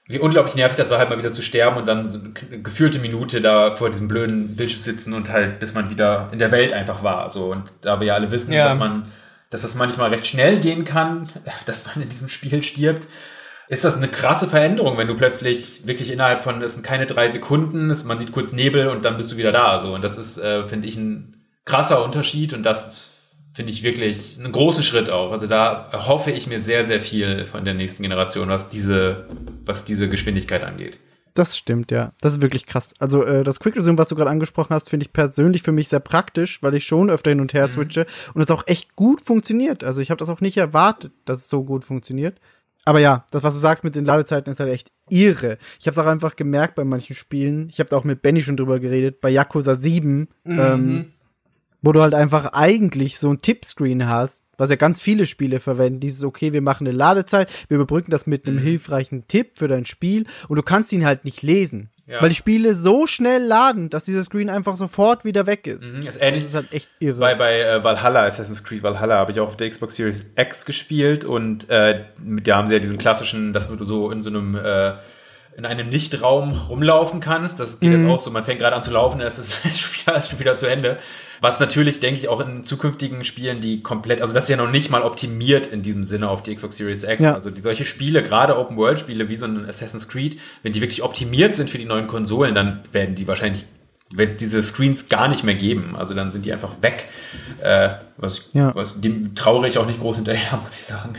Wie unglaublich nervig das war, halt mal wieder zu sterben und dann so eine gefühlte Minute da vor diesem blöden Bildschirm sitzen und halt, bis man wieder in der Welt einfach war. So. Und da wir ja alle wissen, ja. dass man dass das manchmal recht schnell gehen kann, dass man in diesem Spiel stirbt, ist das eine krasse Veränderung, wenn du plötzlich wirklich innerhalb von, es sind keine drei Sekunden, man sieht kurz Nebel und dann bist du wieder da. So. Und das ist, äh, finde ich, ein krasser Unterschied und das finde ich wirklich einen großen Schritt auch. Also da hoffe ich mir sehr, sehr viel von der nächsten Generation, was diese, was diese Geschwindigkeit angeht. Das stimmt, ja. Das ist wirklich krass. Also äh, das Quick Resume, was du gerade angesprochen hast, finde ich persönlich für mich sehr praktisch, weil ich schon öfter hin und her mhm. switche und es auch echt gut funktioniert. Also ich habe das auch nicht erwartet, dass es so gut funktioniert. Aber ja, das, was du sagst mit den Ladezeiten, ist halt echt irre. Ich habe es auch einfach gemerkt bei manchen Spielen. Ich habe da auch mit Benny schon drüber geredet. Bei Yakuza 7 mhm. ähm, wo du halt einfach eigentlich so ein Tippscreen hast, was ja ganz viele Spiele verwenden. Dieses, okay, wir machen eine Ladezeit, wir überbrücken das mit einem mhm. hilfreichen Tipp für dein Spiel und du kannst ihn halt nicht lesen. Ja. Weil die Spiele so schnell laden, dass dieser Screen einfach sofort wieder weg ist. Mhm, ist ähnlich, das ist halt echt irre. Bei, bei äh, Valhalla, Assassin's Creed Valhalla, habe ich auch auf der Xbox Series X gespielt und äh, mit da haben sie ja diesen klassischen, dass du so in so einem äh, in einem Nichtraum rumlaufen kannst. Das geht mhm. jetzt auch so. Man fängt gerade an zu laufen, es ist schon wieder zu Ende. Was natürlich, denke ich, auch in zukünftigen Spielen, die komplett, also das ist ja noch nicht mal optimiert in diesem Sinne auf die Xbox Series X. Ja. Also die, solche Spiele, gerade Open-World-Spiele wie so ein Assassin's Creed, wenn die wirklich optimiert sind für die neuen Konsolen, dann werden die wahrscheinlich wird diese Screens gar nicht mehr geben. Also dann sind die einfach weg. Äh, was, ja. was dem traure ich auch nicht groß hinterher, muss ich sagen.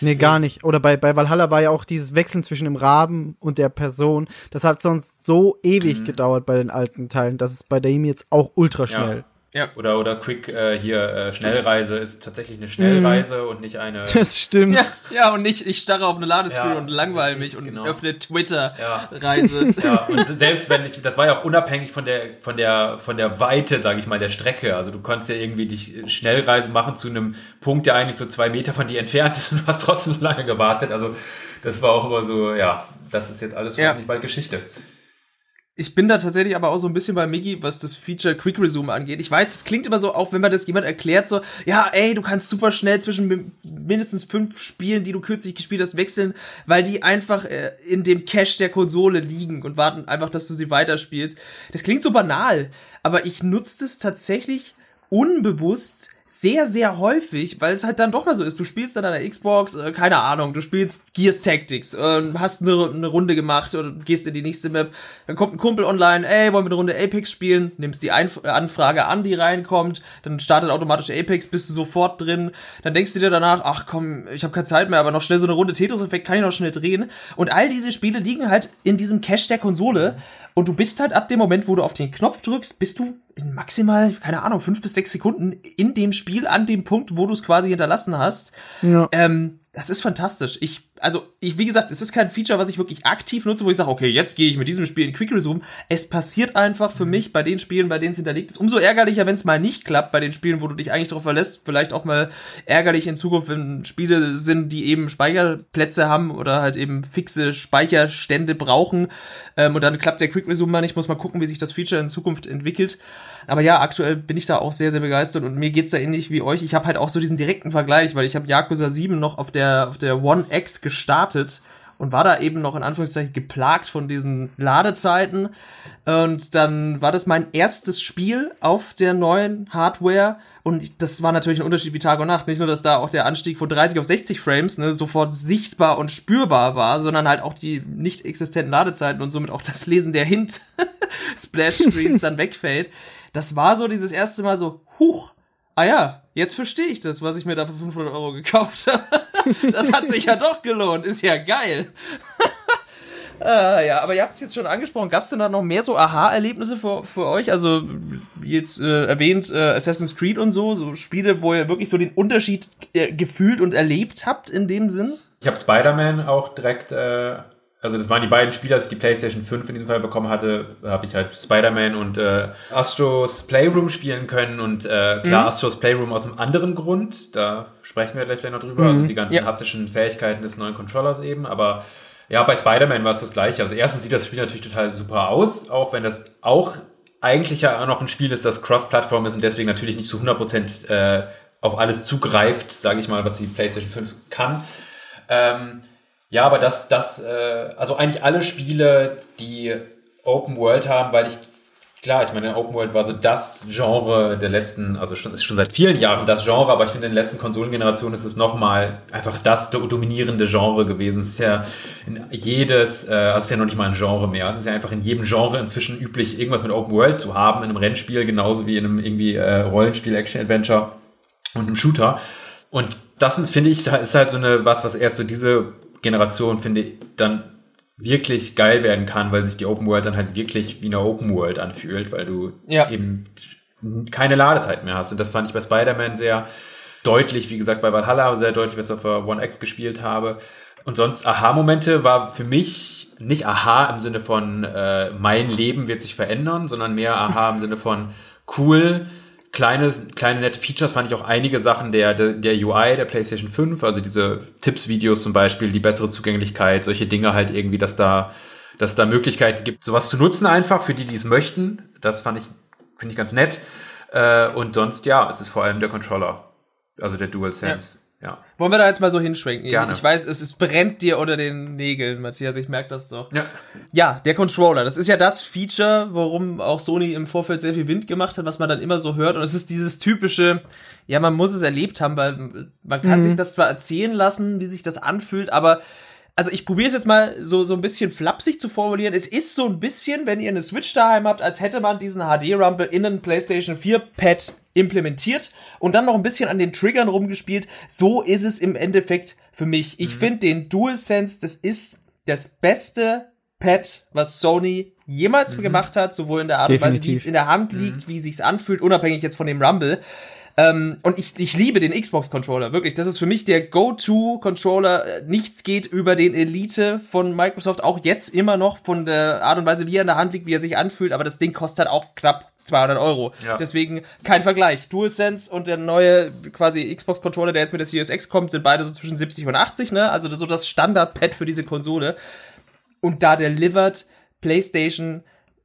nee, gar nicht. Oder bei, bei Valhalla war ja auch dieses Wechseln zwischen dem Raben und der Person. Das hat sonst so ewig mhm. gedauert bei den alten Teilen. Das ist bei dem jetzt auch ultra schnell. Ja. Ja. Oder, oder Quick äh, hier äh, Schnellreise ist tatsächlich eine Schnellreise mhm. und nicht eine. Das stimmt. Ja, ja und nicht, ich starre auf eine Ladescreen ja, und langweile mich und genau. öffne Twitter-Reise. Ja. ja, und selbst wenn ich, das war ja auch unabhängig von der, von der, von der Weite, sage ich mal, der Strecke. Also du konntest ja irgendwie dich Schnellreise machen zu einem Punkt, der eigentlich so zwei Meter von dir entfernt ist und du hast trotzdem so lange gewartet. Also das war auch immer so, ja, das ist jetzt alles schon ja. nicht bald Geschichte. Ich bin da tatsächlich aber auch so ein bisschen bei Miggy, was das Feature Quick Resume angeht. Ich weiß, es klingt immer so, auch wenn man das jemand erklärt, so, ja, ey, du kannst super schnell zwischen mindestens fünf Spielen, die du kürzlich gespielt hast, wechseln, weil die einfach äh, in dem Cache der Konsole liegen und warten einfach, dass du sie weiterspielst. Das klingt so banal, aber ich nutze das tatsächlich unbewusst sehr, sehr häufig, weil es halt dann doch mal so ist. Du spielst dann an der Xbox, äh, keine Ahnung, du spielst Gears Tactics, äh, hast eine, eine Runde gemacht oder gehst in die nächste Map, dann kommt ein Kumpel online, ey, wollen wir eine Runde Apex spielen, nimmst die Einf Anfrage an, die reinkommt, dann startet automatisch Apex, bist du sofort drin, dann denkst du dir danach, ach komm, ich habe keine Zeit mehr, aber noch schnell so eine Runde Tetris-Effekt kann ich noch schnell drehen. Und all diese Spiele liegen halt in diesem Cache der Konsole und du bist halt ab dem Moment, wo du auf den Knopf drückst, bist du in maximal, keine Ahnung, fünf bis sechs Sekunden in dem Spiel an dem Punkt, wo du es quasi hinterlassen hast. Ja. Ähm, das ist fantastisch. Ich, also, ich, wie gesagt, es ist kein Feature, was ich wirklich aktiv nutze, wo ich sage, okay, jetzt gehe ich mit diesem Spiel in Quick Resume. Es passiert einfach für mhm. mich bei den Spielen, bei denen es hinterlegt ist. Umso ärgerlicher, wenn es mal nicht klappt, bei den Spielen, wo du dich eigentlich darauf verlässt. Vielleicht auch mal ärgerlich in Zukunft, wenn Spiele sind, die eben Speicherplätze haben oder halt eben fixe Speicherstände brauchen. Ähm, und dann klappt der Quick Resume mal nicht. Muss mal gucken, wie sich das Feature in Zukunft entwickelt. Aber ja, aktuell bin ich da auch sehr, sehr begeistert und mir geht's da ähnlich wie euch. Ich habe halt auch so diesen direkten Vergleich, weil ich habe Yakuza 7 noch auf der, auf der One X gestartet und war da eben noch in Anführungszeichen geplagt von diesen Ladezeiten. Und dann war das mein erstes Spiel auf der neuen Hardware. Und das war natürlich ein Unterschied wie Tag und Nacht. Nicht nur, dass da auch der Anstieg von 30 auf 60 Frames ne, sofort sichtbar und spürbar war, sondern halt auch die nicht existenten Ladezeiten und somit auch das Lesen der Hint-Splash-Screens dann wegfällt das war so dieses erste Mal so, huch, ah ja, jetzt verstehe ich das, was ich mir da für 500 Euro gekauft habe. das hat sich ja doch gelohnt, ist ja geil. Ah, ja, aber ihr habt es jetzt schon angesprochen. Gab es denn da noch mehr so Aha-Erlebnisse für, für euch? Also, wie jetzt äh, erwähnt, äh, Assassin's Creed und so, so Spiele, wo ihr wirklich so den Unterschied äh, gefühlt und erlebt habt in dem Sinn? Ich habe Spider-Man auch direkt, äh, also das waren die beiden Spiele, als ich die PlayStation 5 in diesem Fall bekommen hatte, habe ich halt Spider-Man und äh, Astros Playroom spielen können und äh, klar, mhm. Astros Playroom aus einem anderen Grund, da sprechen wir gleich noch drüber, mhm. also die ganzen ja. haptischen Fähigkeiten des neuen Controllers eben, aber ja, bei Spider-Man war es das gleiche. Also erstens sieht das Spiel natürlich total super aus, auch wenn das auch eigentlich ja auch noch ein Spiel ist, das Cross-Plattform ist und deswegen natürlich nicht zu 100% äh, auf alles zugreift, sage ich mal, was die PlayStation 5 kann. Ähm, ja, aber das, das, äh, also eigentlich alle Spiele, die Open World haben, weil ich Klar, ich meine, Open World war so das Genre der letzten, also schon, ist schon seit vielen Jahren das Genre, aber ich finde, in den letzten Konsolengenerationen ist es nochmal einfach das dominierende Genre gewesen. Es ist ja in jedes, äh, also es ist ja noch nicht mal ein Genre mehr. Es ist ja einfach in jedem Genre inzwischen üblich, irgendwas mit Open World zu haben, in einem Rennspiel, genauso wie in einem irgendwie äh, Rollenspiel, Action-Adventure und einem Shooter. Und das ist, finde ich, ist halt so eine, was, was erst so diese Generation, finde ich, dann wirklich geil werden kann, weil sich die Open World dann halt wirklich wie eine Open World anfühlt, weil du ja. eben keine Ladezeit mehr hast. Und das fand ich bei Spider-Man sehr deutlich, wie gesagt, bei Valhalla sehr deutlich, was ich auf One X gespielt habe. Und sonst Aha-Momente war für mich nicht Aha im Sinne von äh, mein Leben wird sich verändern, sondern mehr Aha im Sinne von cool, kleine, kleine nette Features fand ich auch einige Sachen der, der, der UI der PlayStation 5, also diese Tipps-Videos zum Beispiel, die bessere Zugänglichkeit, solche Dinge halt irgendwie, dass da, dass da Möglichkeiten gibt, sowas zu nutzen einfach für die, die es möchten. Das fand ich, finde ich ganz nett. Äh, und sonst, ja, es ist vor allem der Controller, also der DualSense. Ja. Ja. Wollen wir da jetzt mal so hinschwenken? Gerne. Ich weiß, es, es brennt dir unter den Nägeln, Matthias, ich merke das doch. Ja. ja, der Controller, das ist ja das Feature, worum auch Sony im Vorfeld sehr viel Wind gemacht hat, was man dann immer so hört. Und es ist dieses typische, ja, man muss es erlebt haben, weil man kann mhm. sich das zwar erzählen lassen, wie sich das anfühlt, aber also ich probiere es jetzt mal so, so ein bisschen flapsig zu formulieren. Es ist so ein bisschen, wenn ihr eine Switch daheim habt, als hätte man diesen HD-Rumble in einen PlayStation 4 Pad implementiert und dann noch ein bisschen an den Triggern rumgespielt. So ist es im Endeffekt für mich. Ich mhm. finde den DualSense, das ist das beste Pad, was Sony jemals mhm. gemacht hat, sowohl in der Art und Weise, wie es in der Hand liegt, mhm. wie es sich anfühlt, unabhängig jetzt von dem Rumble. Ähm, und ich, ich liebe den Xbox-Controller, wirklich. Das ist für mich der Go-To-Controller. Nichts geht über den Elite von Microsoft, auch jetzt immer noch von der Art und Weise, wie er in der Hand liegt, wie er sich anfühlt. Aber das Ding kostet halt auch knapp 200 Euro. Ja. Deswegen kein Vergleich. DualSense und der neue quasi Xbox-Controller, der jetzt mit der Series X kommt, sind beide so zwischen 70 und 80, ne? Also so das Standard-Pad für diese Konsole. Und da delivered PlayStation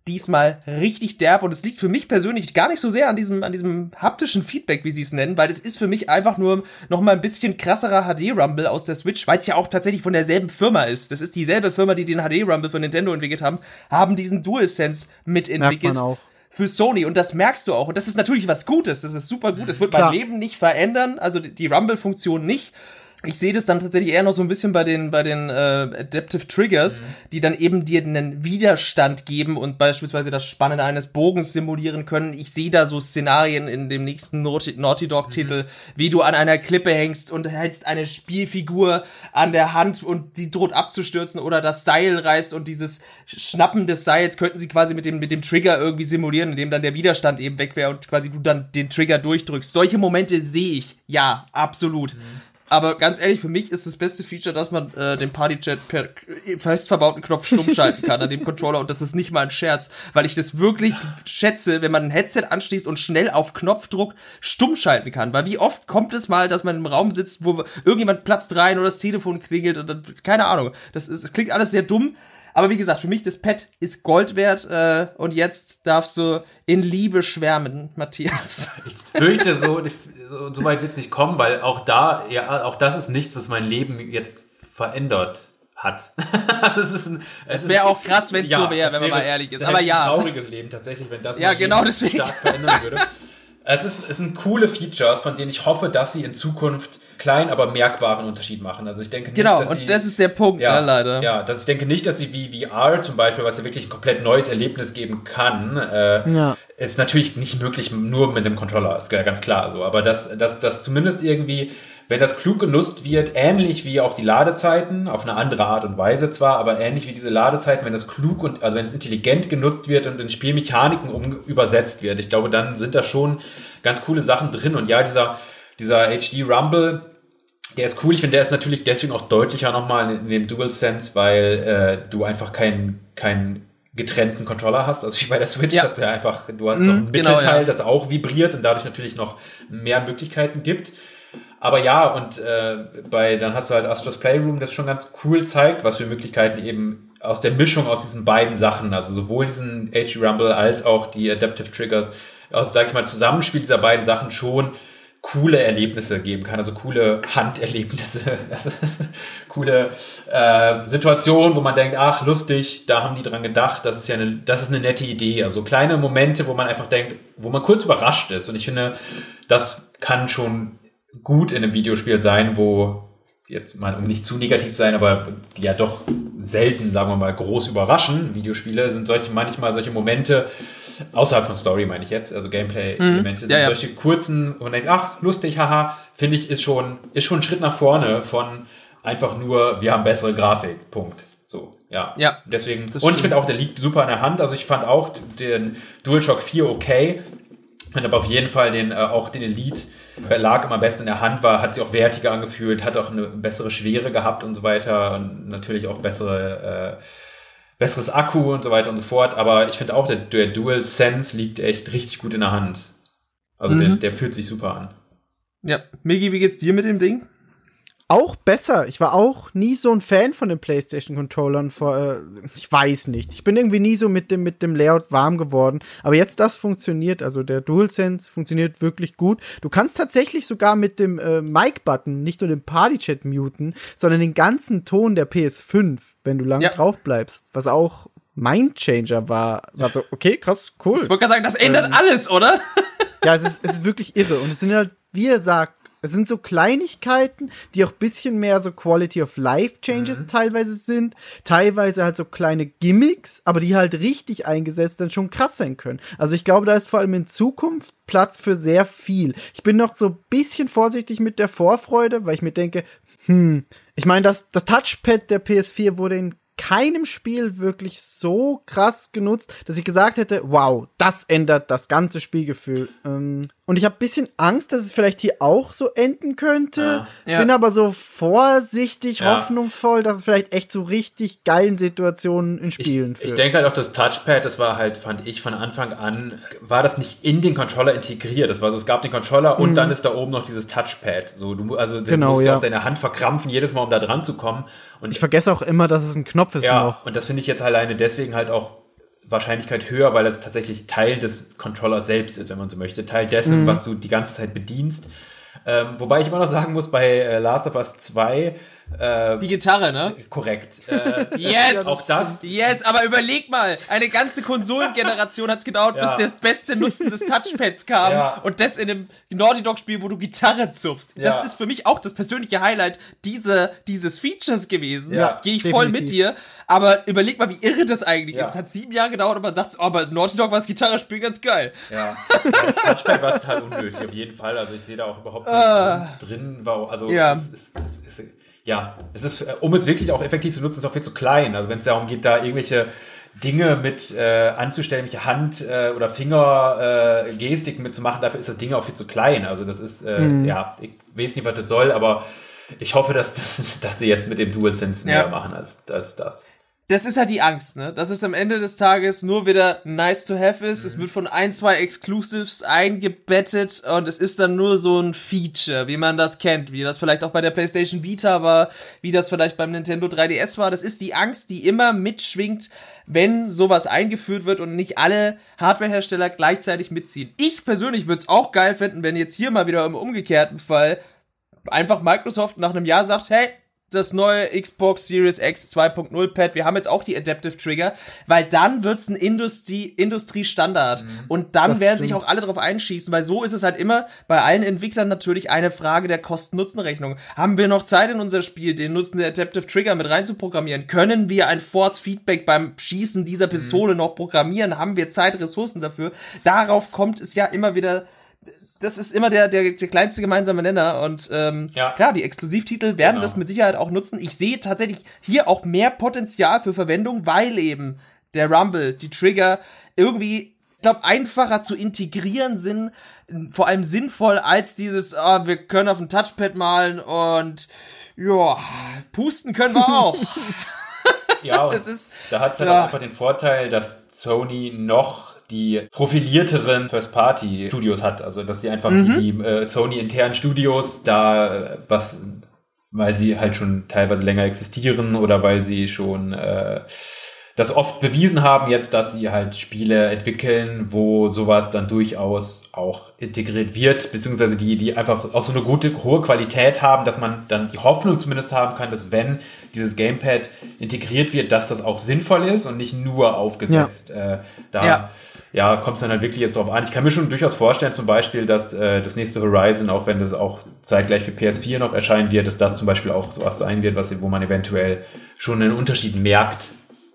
diesmal richtig derb und es liegt für mich persönlich gar nicht so sehr an diesem, an diesem haptischen Feedback, wie sie es nennen, weil es ist für mich einfach nur noch mal ein bisschen krasserer HD-Rumble aus der Switch, weil es ja auch tatsächlich von derselben Firma ist. Das ist dieselbe Firma, die den HD-Rumble für Nintendo entwickelt haben, haben diesen DualSense mitentwickelt. Für Sony und das merkst du auch. Und das ist natürlich was Gutes. Das ist super gut. Das wird Klar. mein Leben nicht verändern. Also die Rumble-Funktion nicht ich sehe das dann tatsächlich eher noch so ein bisschen bei den bei den äh, Adaptive Triggers, mhm. die dann eben dir einen Widerstand geben und beispielsweise das Spannen eines Bogens simulieren können. Ich sehe da so Szenarien in dem nächsten Naughty, Naughty Dog Titel, mhm. wie du an einer Klippe hängst und hältst eine Spielfigur an der Hand und die droht abzustürzen oder das Seil reißt und dieses Schnappen des Seils könnten sie quasi mit dem mit dem Trigger irgendwie simulieren, indem dann der Widerstand eben weg wäre und quasi du dann den Trigger durchdrückst. Solche Momente sehe ich. Ja, absolut. Mhm. Aber ganz ehrlich, für mich ist das beste Feature, dass man äh, den Partychat per fest verbauten Knopf stumm schalten kann an dem Controller und das ist nicht mal ein Scherz, weil ich das wirklich schätze, wenn man ein Headset anschließt und schnell auf Knopfdruck stumm schalten kann. Weil wie oft kommt es mal, dass man im Raum sitzt, wo irgendjemand platzt rein oder das Telefon klingelt dann, keine Ahnung. Das, ist, das klingt alles sehr dumm. Aber wie gesagt, für mich das Pad ist Gold wert äh, und jetzt darfst du in Liebe schwärmen, Matthias. Ich fürchte so, so, so weit wird es nicht kommen, weil auch da, ja, auch das ist nichts, was mein Leben jetzt verändert hat. es wäre auch krass, wenn es ja, so wäre, wenn man mal ehrlich ist. Aber ja. Ein trauriges Leben tatsächlich, wenn das ja, genau deswegen. stark verändern würde. es, ist, es sind coole Features, von denen ich hoffe, dass sie in Zukunft kleinen, aber merkbaren Unterschied machen. Also ich denke nicht, genau, und sie, das ist der Punkt, ja, ne, leider. Ja, dass ich denke nicht, dass sie wie VR zum Beispiel, was ja wirklich ein komplett neues Erlebnis geben kann, äh, ja. ist natürlich nicht möglich nur mit dem Controller, ist ja ganz klar so. Aber dass, dass, dass zumindest irgendwie, wenn das klug genutzt wird, ähnlich wie auch die Ladezeiten, auf eine andere Art und Weise zwar, aber ähnlich wie diese Ladezeiten, wenn das klug und also wenn es intelligent genutzt wird und in Spielmechaniken um, übersetzt wird, ich glaube, dann sind da schon ganz coole Sachen drin. Und ja, dieser dieser HD Rumble, Der ist cool. Ich finde, der ist natürlich deswegen auch deutlicher nochmal in, dem DualSense, weil äh, du einfach keinen keinen getrennten Controller hast. Also wie bei der Switch, Ja. dass du einfach, du hast Mhm, noch ein genau, Mittelteil, ja. das auch vibriert und dadurch natürlich noch mehr Möglichkeiten gibt. Aber ja, und äh, bei dann hast du halt Astros Playroom, das schon ganz cool zeigt, was für Möglichkeiten eben aus der Mischung aus diesen beiden Sachen, also sowohl diesen HG Rumble als auch die Adaptive Triggers, aus, sag ich mal, Zusammenspiel dieser beiden Sachen schon coole Erlebnisse geben kann, also coole Handerlebnisse, also coole äh, Situationen, wo man denkt, ach lustig, da haben die dran gedacht, das ist ja eine, das ist eine nette Idee, also kleine Momente, wo man einfach denkt, wo man kurz überrascht ist. Und ich finde, das kann schon gut in einem Videospiel sein, wo jetzt mal, um nicht zu negativ zu sein, aber die ja doch selten, sagen wir mal, groß überraschen. Videospiele sind solche, manchmal solche Momente, außerhalb von Story meine ich jetzt, also Gameplay-Elemente, sind Ja, ja. solche kurzen, wo man denkt, ach, lustig, haha, finde ich, ist schon, ist schon ein Schritt nach vorne von einfach nur, wir haben bessere Grafik, Punkt. So, ja. Ja, Deswegen, und ich finde auch, der liegt super in der Hand, also ich fand auch den DualShock 4 okay, und aber auf jeden Fall den, äh, auch den Elite äh, lag immer besser in der Hand, war, hat sich auch wertiger angefühlt, hat auch eine bessere Schwere gehabt und so weiter und natürlich auch bessere, äh, besseres Akku und so weiter und so fort. Aber ich finde auch, der, der Dual Sense liegt echt richtig gut in der Hand. Also der, Mhm. der fühlt sich super an. Ja. Migi, wie geht's dir mit dem Ding? Auch besser. Ich war auch nie so ein Fan von den PlayStation-Controllern vor, äh, ich weiß nicht. Ich bin irgendwie nie so mit dem, mit dem Layout warm geworden. Aber jetzt das funktioniert, also der DualSense funktioniert wirklich gut. Du kannst tatsächlich sogar mit dem äh, Mic-Button nicht nur den Party-Chat muten, sondern den ganzen Ton der PS5, wenn du lange Ja. drauf bleibst. Was auch Mindchanger war. War so, okay, krass, cool. Ich wollte gerade sagen, das ändert Ähm. alles, oder? Ja, es ist, es ist wirklich irre. Und es sind halt, wie ihr sagt, es sind so Kleinigkeiten, die auch bisschen mehr so Quality of Life Changes teilweise sind. Teilweise halt so kleine Gimmicks, aber die halt richtig eingesetzt dann schon krass sein können. Also ich glaube, da ist vor allem in Zukunft Platz für sehr viel. Ich bin noch so bisschen vorsichtig mit der Vorfreude, weil ich mir denke, hm, ich meine, das, das Touchpad der PS4 wurde in keinem Spiel wirklich so krass genutzt, dass ich gesagt hätte, wow, das ändert das ganze Spielgefühl. Ähm, und ich habe bisschen Angst, dass es vielleicht hier auch so enden könnte. Ja. Ja. Bin aber so vorsichtig, Ja. hoffnungsvoll, dass es vielleicht echt zu richtig geilen Situationen in Ich, Spielen ich führt. denke halt auch das Touchpad, das war halt, fand ich von Anfang an, war das nicht in den Controller integriert. Das war so, es gab den Controller und dann ist da oben noch dieses Touchpad. So, du, also du Mhm. Genau, musst ja. auch deine Hand verkrampfen, jedes Mal, um da dran zu kommen. Und ich vergesse auch immer, dass es ein Knopf ist Ja, noch. und das finde ich jetzt alleine deswegen halt auch Wahrscheinlichkeit höher, weil das tatsächlich Teil des Controllers selbst ist, wenn man so möchte. Teil dessen, Mhm. was du die ganze Zeit bedienst. Ähm, wobei ich immer noch sagen muss, bei äh, Last of Us 2, äh, Die Gitarre, ne? korrekt. Äh, Yes! Auch das? Yes, aber überleg mal, eine ganze Konsolengeneration hat's gedauert, Ja. bis das beste Nutzen des Touchpads kam Ja. und das in einem Naughty Dog Spiel, wo du Gitarre zupfst. Das Ja. ist für mich auch das persönliche Highlight dieser, dieses Features gewesen. Ja, Gehe ich voll mit definitiv. dir, aber überleg mal, wie irre das eigentlich ist. Es hat sieben Jahre gedauert und man sagt, oh, aber Naughty Dog war das Gitarrespiel ganz geil. Ja, das Touchpad war total unnötig, auf jeden Fall. Also ich sehe da auch überhaupt nicht Ah. drin. War, auch- also es es ist, ja, es ist, äh, um es wirklich auch effektiv zu nutzen, ist auch viel zu klein. Also wenn es darum geht, da irgendwelche Dinge mit äh, anzustellen, welche Hand äh, oder Finger äh, mitzumachen, dafür ist das Ding auch viel zu klein. Also das ist, äh, Mhm. ja, ich weiß nicht, was das soll, aber ich hoffe, dass, dass, dass sie jetzt mit dem DualSense mehr Ja. machen als, als das. Das ist halt die Angst, ne? Dass es am Ende des Tages nur wieder nice to have ist. Es wird von ein, zwei Exclusives eingebettet und es ist dann nur so ein Feature, wie man das kennt, wie das vielleicht auch bei der PlayStation Vita war, wie das vielleicht beim Nintendo 3DS war. Das ist die Angst, die immer mitschwingt, wenn sowas eingeführt wird und nicht alle Hardwarehersteller gleichzeitig mitziehen. Ich persönlich würde es auch geil finden, wenn jetzt hier mal wieder im umgekehrten Fall einfach Microsoft nach einem Jahr sagt, hey, das neue Xbox Series X 2.0 Pad, wir haben jetzt auch die Adaptive Trigger, weil dann wird's ein Industrie Industriestandard und dann werden stimmt. sich auch alle drauf einschießen, weil so ist es halt immer bei allen Entwicklern natürlich eine Frage der Kosten-Nutzen-Rechnung. Haben wir noch Zeit in unser Spiel, den Nutzen der Adaptive Trigger mit reinzuprogrammieren? Können wir ein Force Feedback beim Schießen dieser Pistole noch programmieren? Haben wir Zeit, Ressourcen dafür? Darauf kommt es ja immer wieder das ist immer der, der, der kleinste gemeinsame Nenner. Und ähm, Ja. klar, die Exklusivtitel werden Genau. das mit Sicherheit auch nutzen. Ich sehe tatsächlich hier auch mehr Potenzial für Verwendung, weil eben der Rumble, die Trigger irgendwie glaube, einfacher zu integrieren sind, vor allem sinnvoll als dieses, oh, wir können auf dem Touchpad malen und ja, pusten können wir auch. ja, es ist, da hat es halt ja. auch einfach den Vorteil, dass Sony noch die profilierteren First-Party-Studios hat. Also, dass sie einfach mhm. die äh, Sony-internen Studios da äh, was, weil sie halt schon teilweise länger existieren oder weil sie schon äh, das oft bewiesen haben jetzt, dass sie halt Spiele entwickeln, wo sowas dann durchaus auch integriert wird, beziehungsweise die, die einfach auch so eine gute, hohe Qualität haben, dass man dann die Hoffnung zumindest haben kann, dass wenn dieses Gamepad integriert wird, dass das auch sinnvoll ist und nicht nur aufgesetzt. Ja. Äh, da ja, ja kommt es dann halt wirklich jetzt drauf an. Ich kann mir schon durchaus vorstellen, zum Beispiel, dass äh, das nächste Horizon, auch wenn das auch zeitgleich für PS4 noch erscheinen wird, dass das zum Beispiel auch so was sein wird, was, wo man eventuell schon einen Unterschied merkt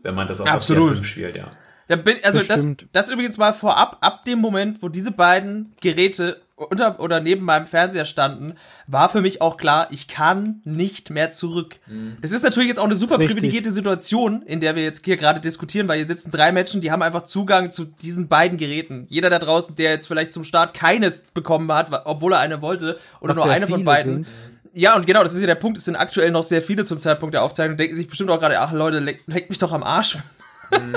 wenn man das auch Absolut. auf der spielt, ja. Ja, bin, also das, das, das übrigens mal vorab, ab dem Moment, wo diese beiden Geräte unter oder neben meinem Fernseher standen, war für mich auch klar, ich kann nicht mehr zurück. Mhm. Es ist natürlich jetzt auch eine super privilegierte Situation, in der wir jetzt hier gerade diskutieren, weil hier sitzen drei Menschen, die haben einfach Zugang zu diesen beiden Geräten. Jeder da draußen, der jetzt vielleicht zum Start keines bekommen hat, obwohl er eine wollte, oder Was nur eine von beiden. Sind ja, und genau, das ist ja der Punkt. Es sind aktuell noch sehr viele zum Zeitpunkt der Aufzeichnung. Denken sich bestimmt auch gerade, ach Leute, leckt leck mich doch am Arsch. Mhm.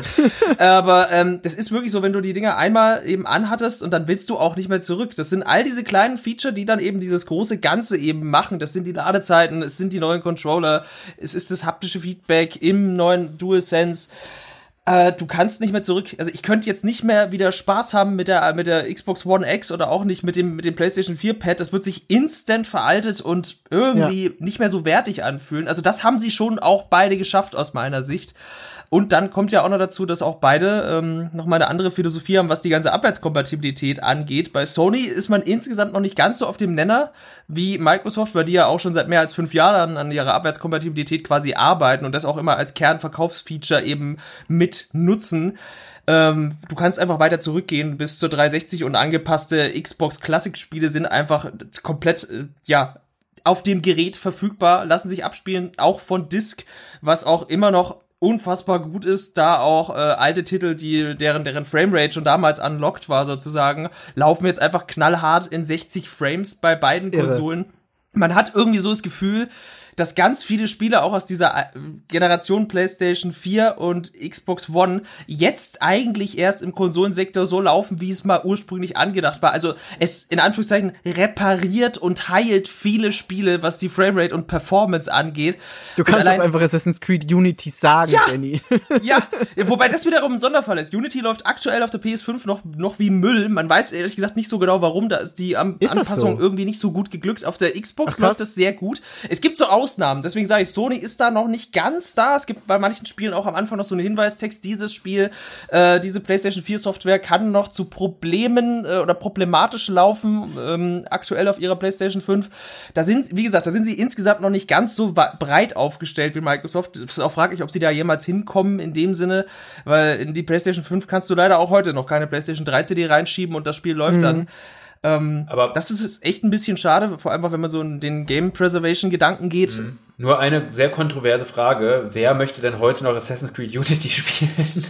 Aber ähm, das ist wirklich so, wenn du die Dinger einmal eben anhattest und dann willst du auch nicht mehr zurück. Das sind all diese kleinen Feature, die dann eben dieses große Ganze eben machen. Das sind die Ladezeiten, es sind die neuen Controller, es ist das haptische Feedback im neuen DualSense äh, du kannst nicht mehr zurück. Also ich könnte jetzt nicht mehr wieder Spaß haben mit der mit der Xbox One X oder auch nicht mit dem mit dem PlayStation 4 Pad. Das wird sich instant veraltet und irgendwie ja. nicht mehr so wertig anfühlen. Also das haben sie schon auch beide geschafft aus meiner Sicht. Und dann kommt ja auch noch dazu, dass auch beide ähm, nochmal eine andere Philosophie haben, was die ganze Abwärtskompatibilität angeht. Bei Sony ist man insgesamt noch nicht ganz so auf dem Nenner wie Microsoft, weil die ja auch schon seit mehr als fünf Jahren an ihrer Abwärtskompatibilität quasi arbeiten und das auch immer als Kernverkaufsfeature eben mit nutzen. Ähm, du kannst einfach weiter zurückgehen bis zur 360 und angepasste Xbox Classic Spiele sind einfach komplett, äh, ja, auf dem Gerät verfügbar, lassen sich abspielen, auch von Disk, was auch immer noch unfassbar gut ist, da auch äh, alte Titel, die deren deren Framerate schon damals unlocked war sozusagen, laufen jetzt einfach knallhart in 60 Frames bei beiden Konsolen. Man hat irgendwie so das Gefühl, dass ganz viele Spiele auch aus dieser äh, Generation PlayStation 4 und Xbox One jetzt eigentlich erst im Konsolensektor so laufen, wie es mal ursprünglich angedacht war. Also es in Anführungszeichen repariert und heilt viele Spiele, was die Framerate und Performance angeht. Du kannst auch einfach Assassin's Creed Unity sagen, ja, Jenny. ja, wobei das wiederum ein Sonderfall ist. Unity läuft aktuell auf der PS5 noch, noch wie Müll. Man weiß ehrlich gesagt nicht so genau, warum. Da ist die An ist Anpassung so? irgendwie nicht so gut geglückt. Auf der Xbox Ach, läuft es sehr gut. Es gibt so Ausnahmen. Deswegen sage ich, Sony ist da noch nicht ganz da. Es gibt bei manchen Spielen auch am Anfang noch so einen Hinweistext, dieses Spiel, äh, diese PlayStation 4 Software kann noch zu Problemen äh, oder problematisch laufen, ähm, aktuell auf ihrer PlayStation 5. Da sind, wie gesagt, da sind sie insgesamt noch nicht ganz so breit aufgestellt wie Microsoft. Ist auch fraglich, ob sie da jemals hinkommen in dem Sinne, weil in die PlayStation 5 kannst du leider auch heute noch keine PlayStation 3 CD reinschieben und das Spiel läuft mhm. dann. Ähm, aber das ist echt ein bisschen schade, vor allem wenn man so in den Game Preservation Gedanken geht. Mhm. Nur eine sehr kontroverse Frage: Wer möchte denn heute noch Assassin's Creed Unity spielen?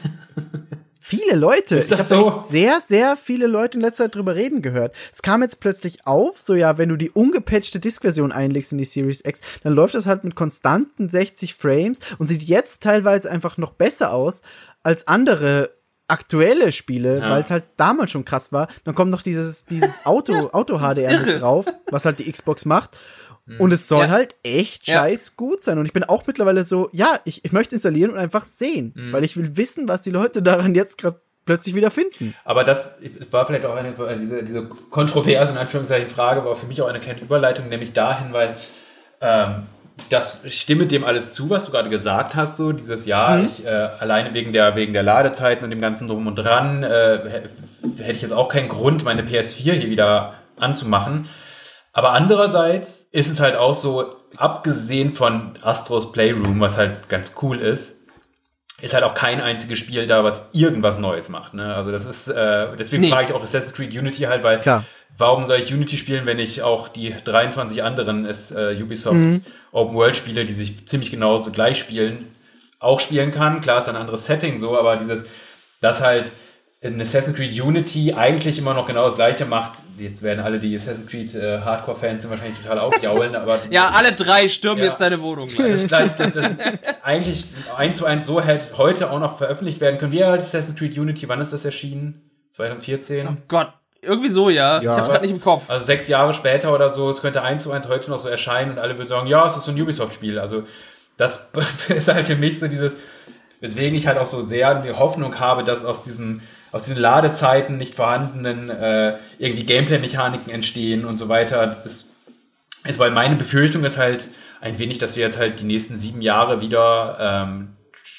Viele Leute. ich habe so? sehr, sehr viele Leute in letzter Zeit drüber reden gehört. Es kam jetzt plötzlich auf, so ja, wenn du die ungepatchte Disk-Version einlegst in die Series X, dann läuft das halt mit konstanten 60 Frames und sieht jetzt teilweise einfach noch besser aus als andere aktuelle Spiele, ja. weil es halt damals schon krass war. Dann kommt noch dieses, dieses Auto, ja, Auto HDR mit drauf, was halt die Xbox macht. Hm. Und es soll ja. halt echt scheiß gut sein. Und ich bin auch mittlerweile so, ja, ich, ich möchte installieren und einfach sehen, mhm. weil ich will wissen, was die Leute daran jetzt gerade plötzlich wieder finden. Aber das war vielleicht auch eine, diese, diese kontroverse, in Anführungszeichen, Frage, war für mich auch eine kleine Überleitung, nämlich dahin, weil ähm, das stimme dem alles zu, was du gerade gesagt hast, so dieses Jahr, mhm. ich äh, alleine wegen der wegen der Ladezeiten und dem ganzen drum und dran äh, hätte ich jetzt auch keinen Grund, meine PS4 hier wieder anzumachen. Aber andererseits ist es halt auch so, abgesehen von Astros Playroom, was halt ganz cool ist, ist halt auch kein einziges Spiel da, was irgendwas Neues macht. Ne? Also das ist, äh, deswegen nee. frage ich auch Assassin's Creed Unity halt, weil Klar. Warum soll ich Unity spielen, wenn ich auch die 23 anderen ist, äh, Ubisoft mhm. Open World Spiele, die sich ziemlich genauso gleich spielen, auch spielen kann. Klar ist ein anderes Setting so, aber dieses, das halt in Assassin's Creed Unity eigentlich immer noch genau das gleiche macht. Jetzt werden alle die Assassin's Creed äh, Hardcore-Fans wahrscheinlich total aufjaulen, aber. ja, alle drei stürmen ja. jetzt deine Wohnung. Das, das, das, das eigentlich eins zu eins so hätte heute auch noch veröffentlicht werden können. Wie alt Assassin's Creed Unity? Wann ist das erschienen? 2014? Oh Gott. Irgendwie so, ja. ja. Ich hab's gerade nicht im Kopf. Also sechs Jahre später oder so, es könnte eins zu eins heute noch so erscheinen und alle würden sagen, ja, es ist so ein Ubisoft-Spiel. Also das ist halt für mich so dieses, weswegen ich halt auch so sehr die Hoffnung habe, dass aus diesem aus diesen Ladezeiten nicht vorhandenen äh, irgendwie Gameplay-Mechaniken entstehen und so weiter. Das ist, weil meine Befürchtung ist halt ein wenig, dass wir jetzt halt die nächsten sieben Jahre wieder ähm,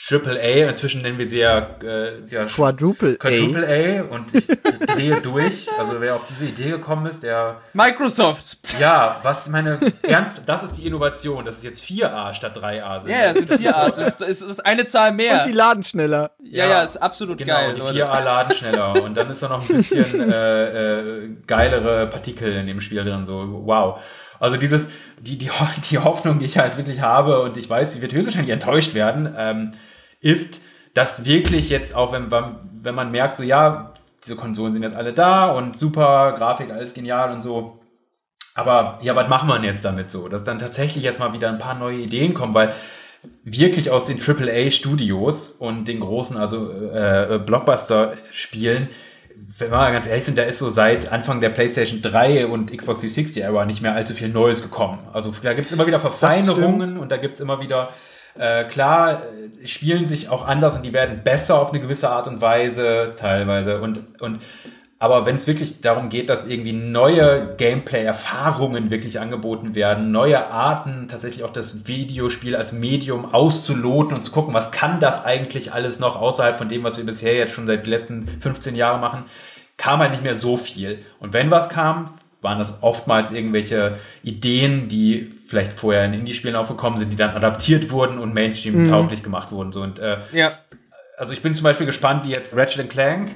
Triple A, inzwischen nennen wir sie ja, äh, ja Quadruple, Quadruple A. A. und ich drehe durch. Also wer auf diese Idee gekommen ist, der Microsoft. Ja, was meine ernst, das ist die Innovation, dass es jetzt 4A statt 3A sind. Ja, yeah, es sind 4A, es ist, es ist eine Zahl mehr. Und die laden schneller. Ja, ja, ja ist absolut genau, geil. Die 4A laden schneller und dann ist da noch ein bisschen äh, äh, geilere Partikel in dem Spiel drin. So, wow. Also dieses, die, die, die Hoffnung, die ich halt wirklich habe, und ich weiß, sie wird höchstwahrscheinlich enttäuscht werden, ähm, ist, dass wirklich jetzt auch, wenn, wenn man merkt, so ja, diese Konsolen sind jetzt alle da und super, Grafik, alles genial und so. Aber ja, was machen wir denn jetzt damit so? Dass dann tatsächlich jetzt mal wieder ein paar neue Ideen kommen, weil wirklich aus den AAA-Studios und den großen, also äh, Blockbuster-Spielen, wenn wir ganz ehrlich sind, da ist so seit Anfang der PlayStation 3 und Xbox 360 Era nicht mehr allzu viel Neues gekommen. Also da gibt es immer wieder Verfeinerungen und da gibt es immer wieder äh, klar, äh, spielen sich auch anders und die werden besser auf eine gewisse Art und Weise teilweise. Und, und aber wenn es wirklich darum geht, dass irgendwie neue Gameplay-Erfahrungen wirklich angeboten werden, neue Arten, tatsächlich auch das Videospiel als Medium auszuloten und zu gucken, was kann das eigentlich alles noch außerhalb von dem, was wir bisher jetzt schon seit den letzten 15 Jahren machen, kam halt nicht mehr so viel. Und wenn was kam, waren das oftmals irgendwelche Ideen, die vielleicht vorher in Indie-Spielen aufgekommen sind, die dann adaptiert wurden und Mainstream-tauglich mhm. gemacht wurden. So, und, äh, ja. Also ich bin zum Beispiel gespannt, wie jetzt Ratchet Clank,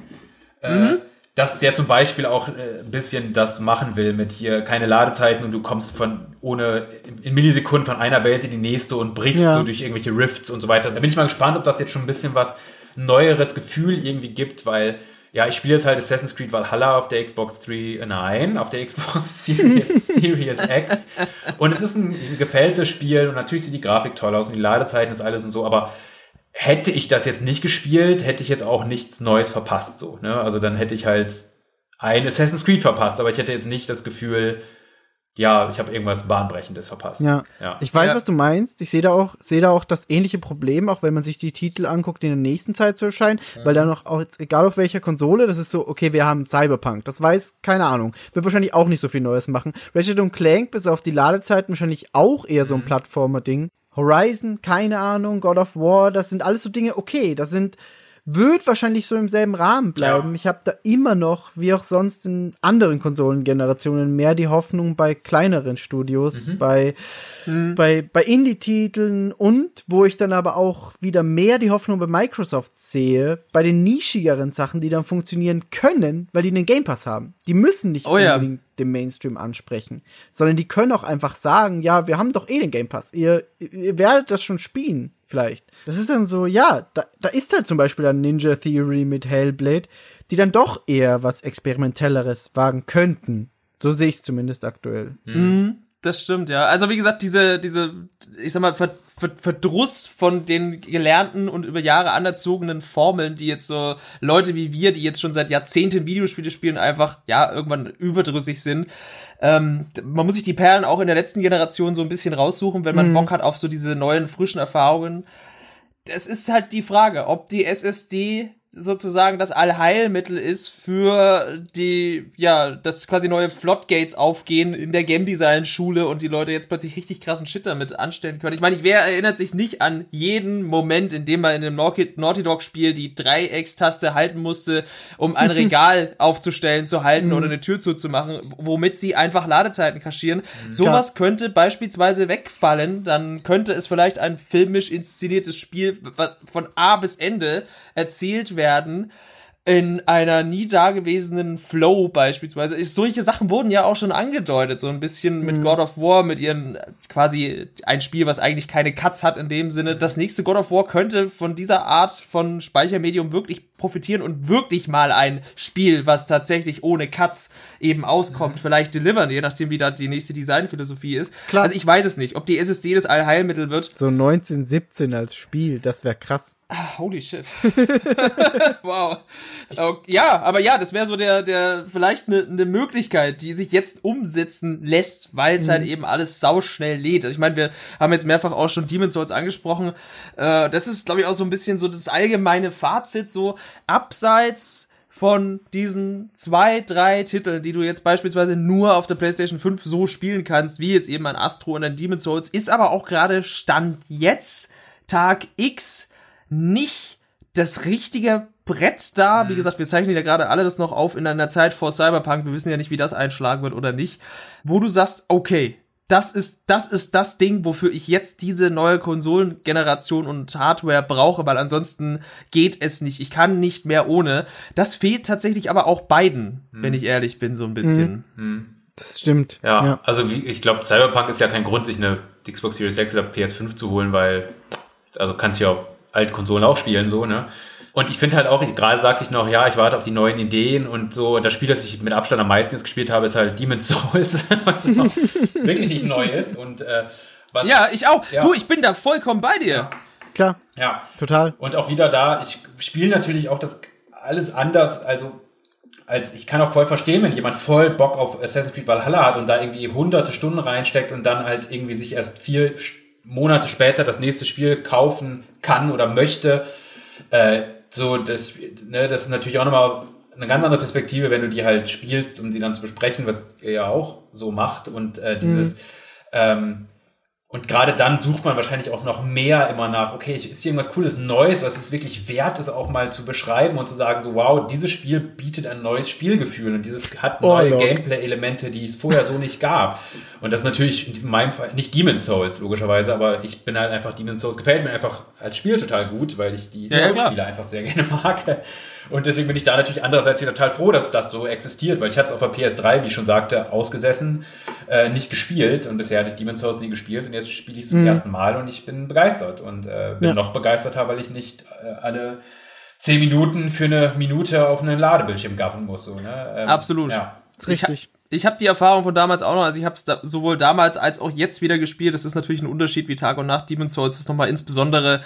äh, mhm. Dass der zum Beispiel auch äh, ein bisschen das machen will mit hier keine Ladezeiten und du kommst von ohne in Millisekunden von einer Welt in die nächste und brichst ja. so durch irgendwelche Rifts und so weiter. Da bin ich mal gespannt, ob das jetzt schon ein bisschen was neueres Gefühl irgendwie gibt, weil ja, ich spiele jetzt halt Assassin's Creed Valhalla auf der Xbox 3, äh, nein, auf der Xbox Series, Series X. Und es ist ein, ein gefälltes Spiel und natürlich sieht die Grafik toll aus und die Ladezeiten ist alles und so, aber hätte ich das jetzt nicht gespielt, hätte ich jetzt auch nichts Neues verpasst, so, ne? Also dann hätte ich halt ein Assassin's Creed verpasst, aber ich hätte jetzt nicht das Gefühl, ja, ich habe irgendwas Bahnbrechendes verpasst. Ja. ja. Ich weiß, ja. was du meinst. Ich sehe da auch, sehe da auch das ähnliche Problem, auch wenn man sich die Titel anguckt, die in der nächsten Zeit zu erscheinen, mhm. weil da noch auch jetzt, egal auf welcher Konsole, das ist so, okay, wir haben Cyberpunk. Das weiß, keine Ahnung. Wird wahrscheinlich auch nicht so viel Neues machen. Ratchet und Clank, bis auf die Ladezeiten wahrscheinlich auch eher so ein mhm. Plattformer-Ding. Horizon, keine Ahnung, God of War, das sind alles so Dinge, okay, das sind wird wahrscheinlich so im selben Rahmen bleiben. Ja. Ich habe da immer noch, wie auch sonst in anderen Konsolengenerationen, mehr die Hoffnung bei kleineren Studios, mhm. bei, mhm. bei, bei Indie-Titeln und wo ich dann aber auch wieder mehr die Hoffnung bei Microsoft sehe, bei den nischigeren Sachen, die dann funktionieren können, weil die einen Game Pass haben. Die müssen nicht oh, unbedingt ja. den Mainstream ansprechen, sondern die können auch einfach sagen, ja, wir haben doch eh den Game Pass. Ihr, ihr werdet das schon spielen vielleicht. Das ist dann so, ja, da, da ist halt zum Beispiel ein Ninja Theory mit Hellblade, die dann doch eher was Experimentelleres wagen könnten. So sehe ich es zumindest aktuell. Mhm. Das stimmt, ja. Also wie gesagt, diese, diese, ich sag mal, Ver Ver Verdruss von den gelernten und über Jahre anerzogenen Formeln, die jetzt so Leute wie wir, die jetzt schon seit Jahrzehnten Videospiele spielen, einfach, ja, irgendwann überdrüssig sind. Ähm, man muss sich die Perlen auch in der letzten Generation so ein bisschen raussuchen, wenn man mhm. Bock hat auf so diese neuen, frischen Erfahrungen. Das ist halt die Frage, ob die SSD sozusagen das Allheilmittel ist für die, ja, dass quasi neue Floodgates aufgehen in der Game Design Schule und die Leute jetzt plötzlich richtig krassen Shit damit anstellen können. Ich meine, wer erinnert sich nicht an jeden Moment, in dem man in einem Naughty Dog Spiel die Dreieckstaste halten musste, um ein Regal aufzustellen, zu halten oder mhm. eine Tür zuzumachen, womit sie einfach Ladezeiten kaschieren. Mhm. Sowas könnte beispielsweise wegfallen, dann könnte es vielleicht ein filmisch inszeniertes Spiel von A bis Ende erzählt werden in einer nie dagewesenen Flow beispielsweise. Solche Sachen wurden ja auch schon angedeutet, so ein bisschen mit mhm. God of War, mit ihren quasi ein Spiel, was eigentlich keine Cuts hat in dem Sinne. Das nächste God of War könnte von dieser Art von Speichermedium wirklich profitieren und wirklich mal ein Spiel, was tatsächlich ohne Cuts eben auskommt, mhm. vielleicht delivern, je nachdem, wie da die nächste Designphilosophie ist. Klar. Also ich weiß es nicht, ob die SSD das Allheilmittel wird. So 1917 als Spiel, das wäre krass. Ah, holy shit. wow. Ja, aber ja, das wäre so der, der, vielleicht eine ne Möglichkeit, die sich jetzt umsetzen lässt, weil es halt mhm. halt eben alles sauschnell lädt. Ich meine, wir haben jetzt mehrfach auch schon Demon's Souls angesprochen. Äh, das ist, glaube ich, auch so ein bisschen so das allgemeine Fazit, so abseits von diesen zwei, drei Titeln, die du jetzt beispielsweise nur auf der PlayStation 5 so spielen kannst, wie jetzt eben ein Astro und ein Demon's Souls, ist aber auch gerade Stand jetzt, Tag X, nicht das richtige Brett da. Mhm. Wie gesagt, wir zeichnen ja gerade alle das noch auf in einer Zeit vor Cyberpunk. Wir wissen ja nicht, wie das einschlagen wird oder nicht. Wo du sagst, okay, das ist, das ist das Ding, wofür ich jetzt diese neue Konsolengeneration und Hardware brauche, weil ansonsten geht es nicht. Ich kann nicht mehr ohne. Das fehlt tatsächlich aber auch beiden, hm. wenn ich ehrlich bin, so ein bisschen. Hm. hm. Das stimmt. Ja, ja. also wie, ich glaube, Cyberpunk ist ja kein Grund, sich eine Xbox Series X oder PS5 zu holen, weil, also kannst du ja auf alten Konsolen auch spielen, so, ne? Und ich finde halt auch, gerade sagte ich noch, ja, ich warte auf die neuen Ideen und so. Das Spiel, das ich mit Abstand am meisten jetzt gespielt habe, ist halt Demon's Souls, was wirklich nicht neu ist. Und, äh, was, ja, ich auch. Ja. Du, ich bin da vollkommen bei dir. Ja. Klar. Ja. Total. Und auch wieder da, ich spiele natürlich auch das alles anders, also als ich kann auch voll verstehen, wenn jemand voll Bock auf Assassin's Creed Valhalla hat und da irgendwie hunderte Stunden reinsteckt und dann halt irgendwie sich erst vier Monate später das nächste Spiel kaufen kann oder möchte. Äh, so, das, ne, das ist natürlich auch nochmal eine ganz andere Perspektive, wenn du die halt spielst, um sie dann zu besprechen, was er ja auch so macht. Und äh, dieses, mhm. ähm, und gerade dann sucht man wahrscheinlich auch noch mehr immer nach, okay, ist hier irgendwas Cooles, Neues, was es wirklich wert ist, auch mal zu beschreiben und zu sagen, so, wow, dieses Spiel bietet ein neues Spielgefühl und dieses hat oh, neue Gameplay-Elemente, die es vorher so nicht gab. Und das ist natürlich in meinem Fall nicht Demon's Souls, logischerweise, aber ich bin halt einfach, Demon's Souls gefällt mir einfach als Spiel total gut, weil ich die ja, Spiele einfach sehr gerne mag. Und deswegen bin ich da natürlich andererseits wieder total froh, dass das so existiert, weil ich hatte es auf der PS3, wie ich schon sagte, ausgesessen, äh, nicht gespielt und bisher hatte ich Demon's Souls nie gespielt und jetzt spiele ich es zum mhm. ersten Mal und ich bin begeistert und äh, bin ja. noch begeisterter, weil ich nicht äh, alle zehn Minuten für eine Minute auf einen Ladebildschirm gaffen muss. So, ne? Ähm, Absolut. Ja. Richtig. Ich, ich habe die Erfahrung von damals auch noch, also ich habe es da sowohl damals als auch jetzt wieder gespielt. Das ist natürlich ein Unterschied wie Tag und Nacht. Demon's Souls ist nochmal insbesondere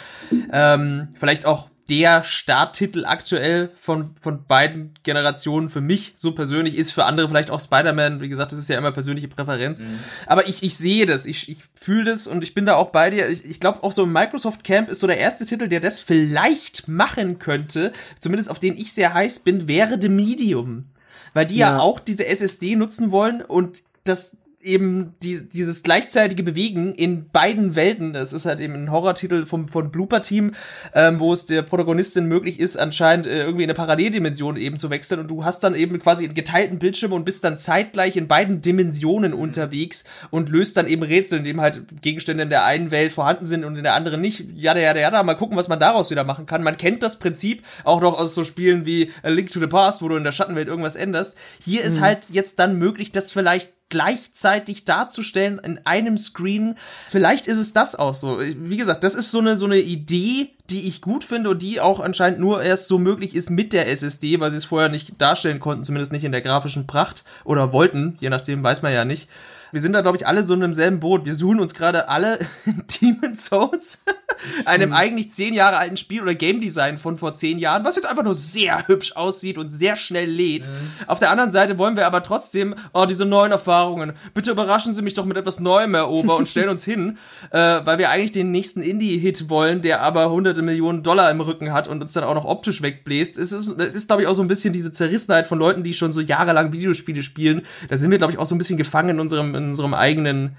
ähm, vielleicht auch der Starttitel aktuell von, von beiden Generationen für mich so persönlich ist, für andere vielleicht auch Spider-Man. Wie gesagt, das ist ja immer persönliche Präferenz. Mhm. Aber ich, ich sehe das, ich, ich fühle das und ich bin da auch bei dir. Ich, ich glaube, auch so Microsoft Camp ist so der erste Titel, der das vielleicht machen könnte, zumindest auf den ich sehr heiß bin, wäre The Medium. Weil die ja, ja auch diese SSD nutzen wollen und das eben die, dieses gleichzeitige Bewegen in beiden Welten. Das ist halt eben ein Horrortitel vom, von Blooper Team, ähm, wo es der Protagonistin möglich ist, anscheinend äh, irgendwie in eine Paralleldimension eben zu wechseln und du hast dann eben quasi einen geteilten Bildschirm und bist dann zeitgleich in beiden Dimensionen unterwegs und löst dann eben Rätsel, in dem halt Gegenstände in der einen Welt vorhanden sind und in der anderen nicht. Ja, ja, ja, ja, mal gucken, was man daraus wieder machen kann. Man kennt das Prinzip auch noch aus so Spielen wie A Link to the Past, wo du in der Schattenwelt irgendwas änderst. Hier mhm. ist halt jetzt dann möglich, das vielleicht gleichzeitig darzustellen in einem Screen. Vielleicht ist es das auch so. Wie gesagt, das ist so eine, so eine Idee, die ich gut finde und die auch anscheinend nur erst so möglich ist mit der SSD, weil sie es vorher nicht darstellen konnten, zumindest nicht in der grafischen Pracht oder wollten, je nachdem weiß man ja nicht. Wir sind da, glaube ich, alle so in demselben Boot. Wir suchen uns gerade alle Demon's Souls, einem mhm. eigentlich zehn Jahre alten Spiel oder Game Design von vor zehn Jahren, was jetzt einfach nur sehr hübsch aussieht und sehr schnell lädt. Mhm. Auf der anderen Seite wollen wir aber trotzdem, oh, diese neuen Erfahrungen. Bitte überraschen Sie mich doch mit etwas Neuem, Herr Ober, und stellen uns hin, äh, weil wir eigentlich den nächsten Indie-Hit wollen, der aber hunderte Millionen Dollar im Rücken hat und uns dann auch noch optisch wegbläst. Es ist, es ist glaube ich, auch so ein bisschen diese Zerrissenheit von Leuten, die schon so jahrelang Videospiele spielen. Da sind wir, glaube ich, auch so ein bisschen gefangen in unserem in unserem eigenen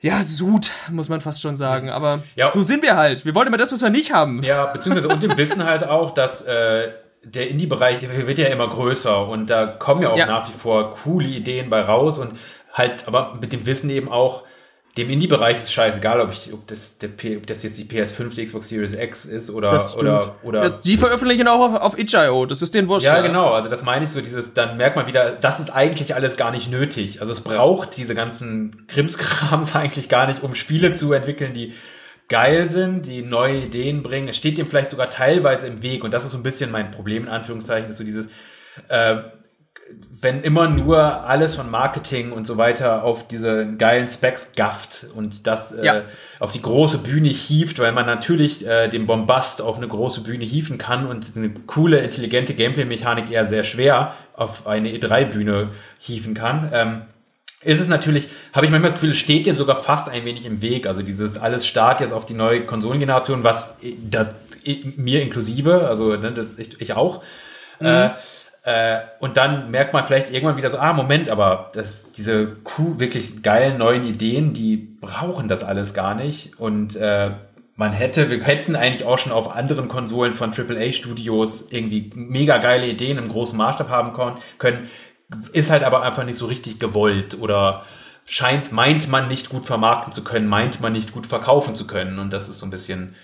ja, Sud, muss man fast schon sagen. Aber ja. so sind wir halt. Wir wollen immer das, was wir nicht haben. Ja, beziehungsweise und dem Wissen halt auch, dass äh, der Indie-Bereich wird ja immer größer und da kommen ja auch ja. nach wie vor coole Ideen bei raus und halt, aber mit dem Wissen eben auch, dem Indie-Bereich ist scheißegal, ob, ich, ob, das, der, ob das jetzt die PS5, die Xbox Series X ist oder. oder, oder ja, die veröffentlichen auch auf, auf itch.io, das ist den Wurscht. Ja, genau, also das meine ich so, dieses, dann merkt man wieder, das ist eigentlich alles gar nicht nötig. Also es braucht diese ganzen Krimskrams eigentlich gar nicht, um Spiele zu entwickeln, die geil sind, die neue Ideen bringen. Es steht dem vielleicht sogar teilweise im Weg und das ist so ein bisschen mein Problem in Anführungszeichen, ist so dieses äh, wenn immer nur alles von Marketing und so weiter auf diese geilen Specs gafft und das äh, ja. auf die große Bühne hieft, weil man natürlich äh, den Bombast auf eine große Bühne hieven kann und eine coole, intelligente Gameplay-Mechanik eher sehr schwer auf eine E3-Bühne hieven kann. Ähm, ist es natürlich, habe ich manchmal das Gefühl, es steht dem sogar fast ein wenig im Weg. Also dieses alles Start jetzt auf die neue Konsolengeneration, was da, mir inklusive, also ne, das, ich, ich auch. Mhm. Äh, äh, und dann merkt man vielleicht irgendwann wieder so, ah, Moment, aber das, diese Kuh, wirklich geilen neuen Ideen, die brauchen das alles gar nicht. Und äh, man hätte, wir hätten eigentlich auch schon auf anderen Konsolen von AAA-Studios irgendwie mega geile Ideen im großen Maßstab haben können, ist halt aber einfach nicht so richtig gewollt oder scheint, meint man nicht gut vermarkten zu können, meint man nicht gut verkaufen zu können. Und das ist so ein bisschen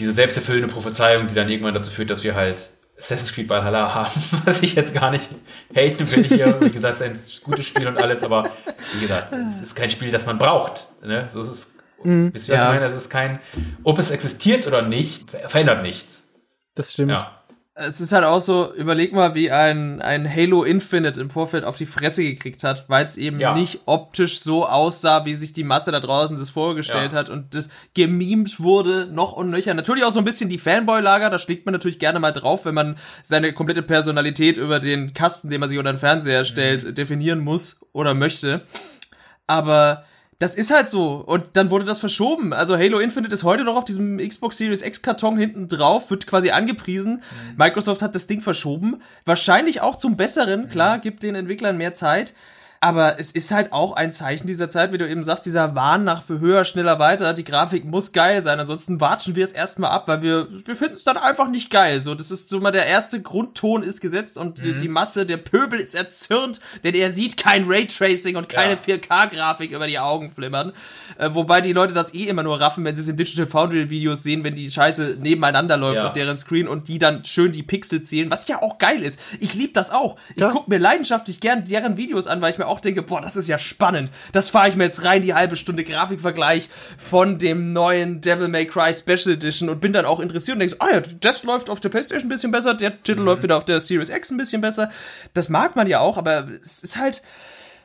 diese selbsterfüllende Prophezeiung, die dann irgendwann dazu führt, dass wir halt Assassin's Creed Valhalla haben, was ich jetzt gar nicht haten will hier. Wie gesagt, es ist ein gutes Spiel und alles, aber wie gesagt, es ist kein Spiel, das man braucht. Ne? So ist es. Mhm, wisst ihr, was ja. ich meine? Es ist kein, ob es existiert oder nicht, verändert nichts. Das stimmt. Ja es ist halt auch so, überleg mal, wie ein, ein Halo Infinite im Vorfeld auf die Fresse gekriegt hat, weil es eben ja. nicht optisch so aussah, wie sich die Masse da draußen das vorgestellt ja. hat und das gemimt wurde, noch und nöcher. Natürlich auch so ein bisschen die Fanboy-Lager, da schlägt man natürlich gerne mal drauf, wenn man seine komplette Personalität über den Kasten, den man sich unter den Fernseher stellt, mhm. definieren muss oder möchte. Aber das ist halt so. Und dann wurde das verschoben. Also Halo Infinite ist heute noch auf diesem Xbox Series X Karton hinten drauf, wird quasi angepriesen. Mhm. Microsoft hat das Ding verschoben. Wahrscheinlich auch zum Besseren. Klar, mhm. gibt den Entwicklern mehr Zeit. Aber es ist halt auch ein Zeichen dieser Zeit, wie du eben sagst, dieser Wahn nach höher, schneller, weiter. Die Grafik muss geil sein, ansonsten watschen wir es erstmal ab, weil wir, wir finden es dann einfach nicht geil. So, das ist so mal der erste Grundton ist gesetzt und mhm. die, die, Masse, der Pöbel ist erzürnt, denn er sieht kein Raytracing und keine ja. 4K-Grafik über die Augen flimmern. Äh, wobei die Leute das eh immer nur raffen, wenn sie es in Digital Foundry Videos sehen, wenn die Scheiße nebeneinander läuft ja. auf deren Screen und die dann schön die Pixel zählen, was ja auch geil ist. Ich liebe das auch. Ja. Ich gucke mir leidenschaftlich gern deren Videos an, weil ich mir auch denke, boah, das ist ja spannend. Das fahre ich mir jetzt rein, die halbe Stunde Grafikvergleich von dem neuen Devil May Cry Special Edition und bin dann auch interessiert und denke, ah ja, das läuft auf der Playstation ein bisschen besser, der Titel mhm. läuft wieder auf der Series X ein bisschen besser. Das mag man ja auch, aber es ist halt,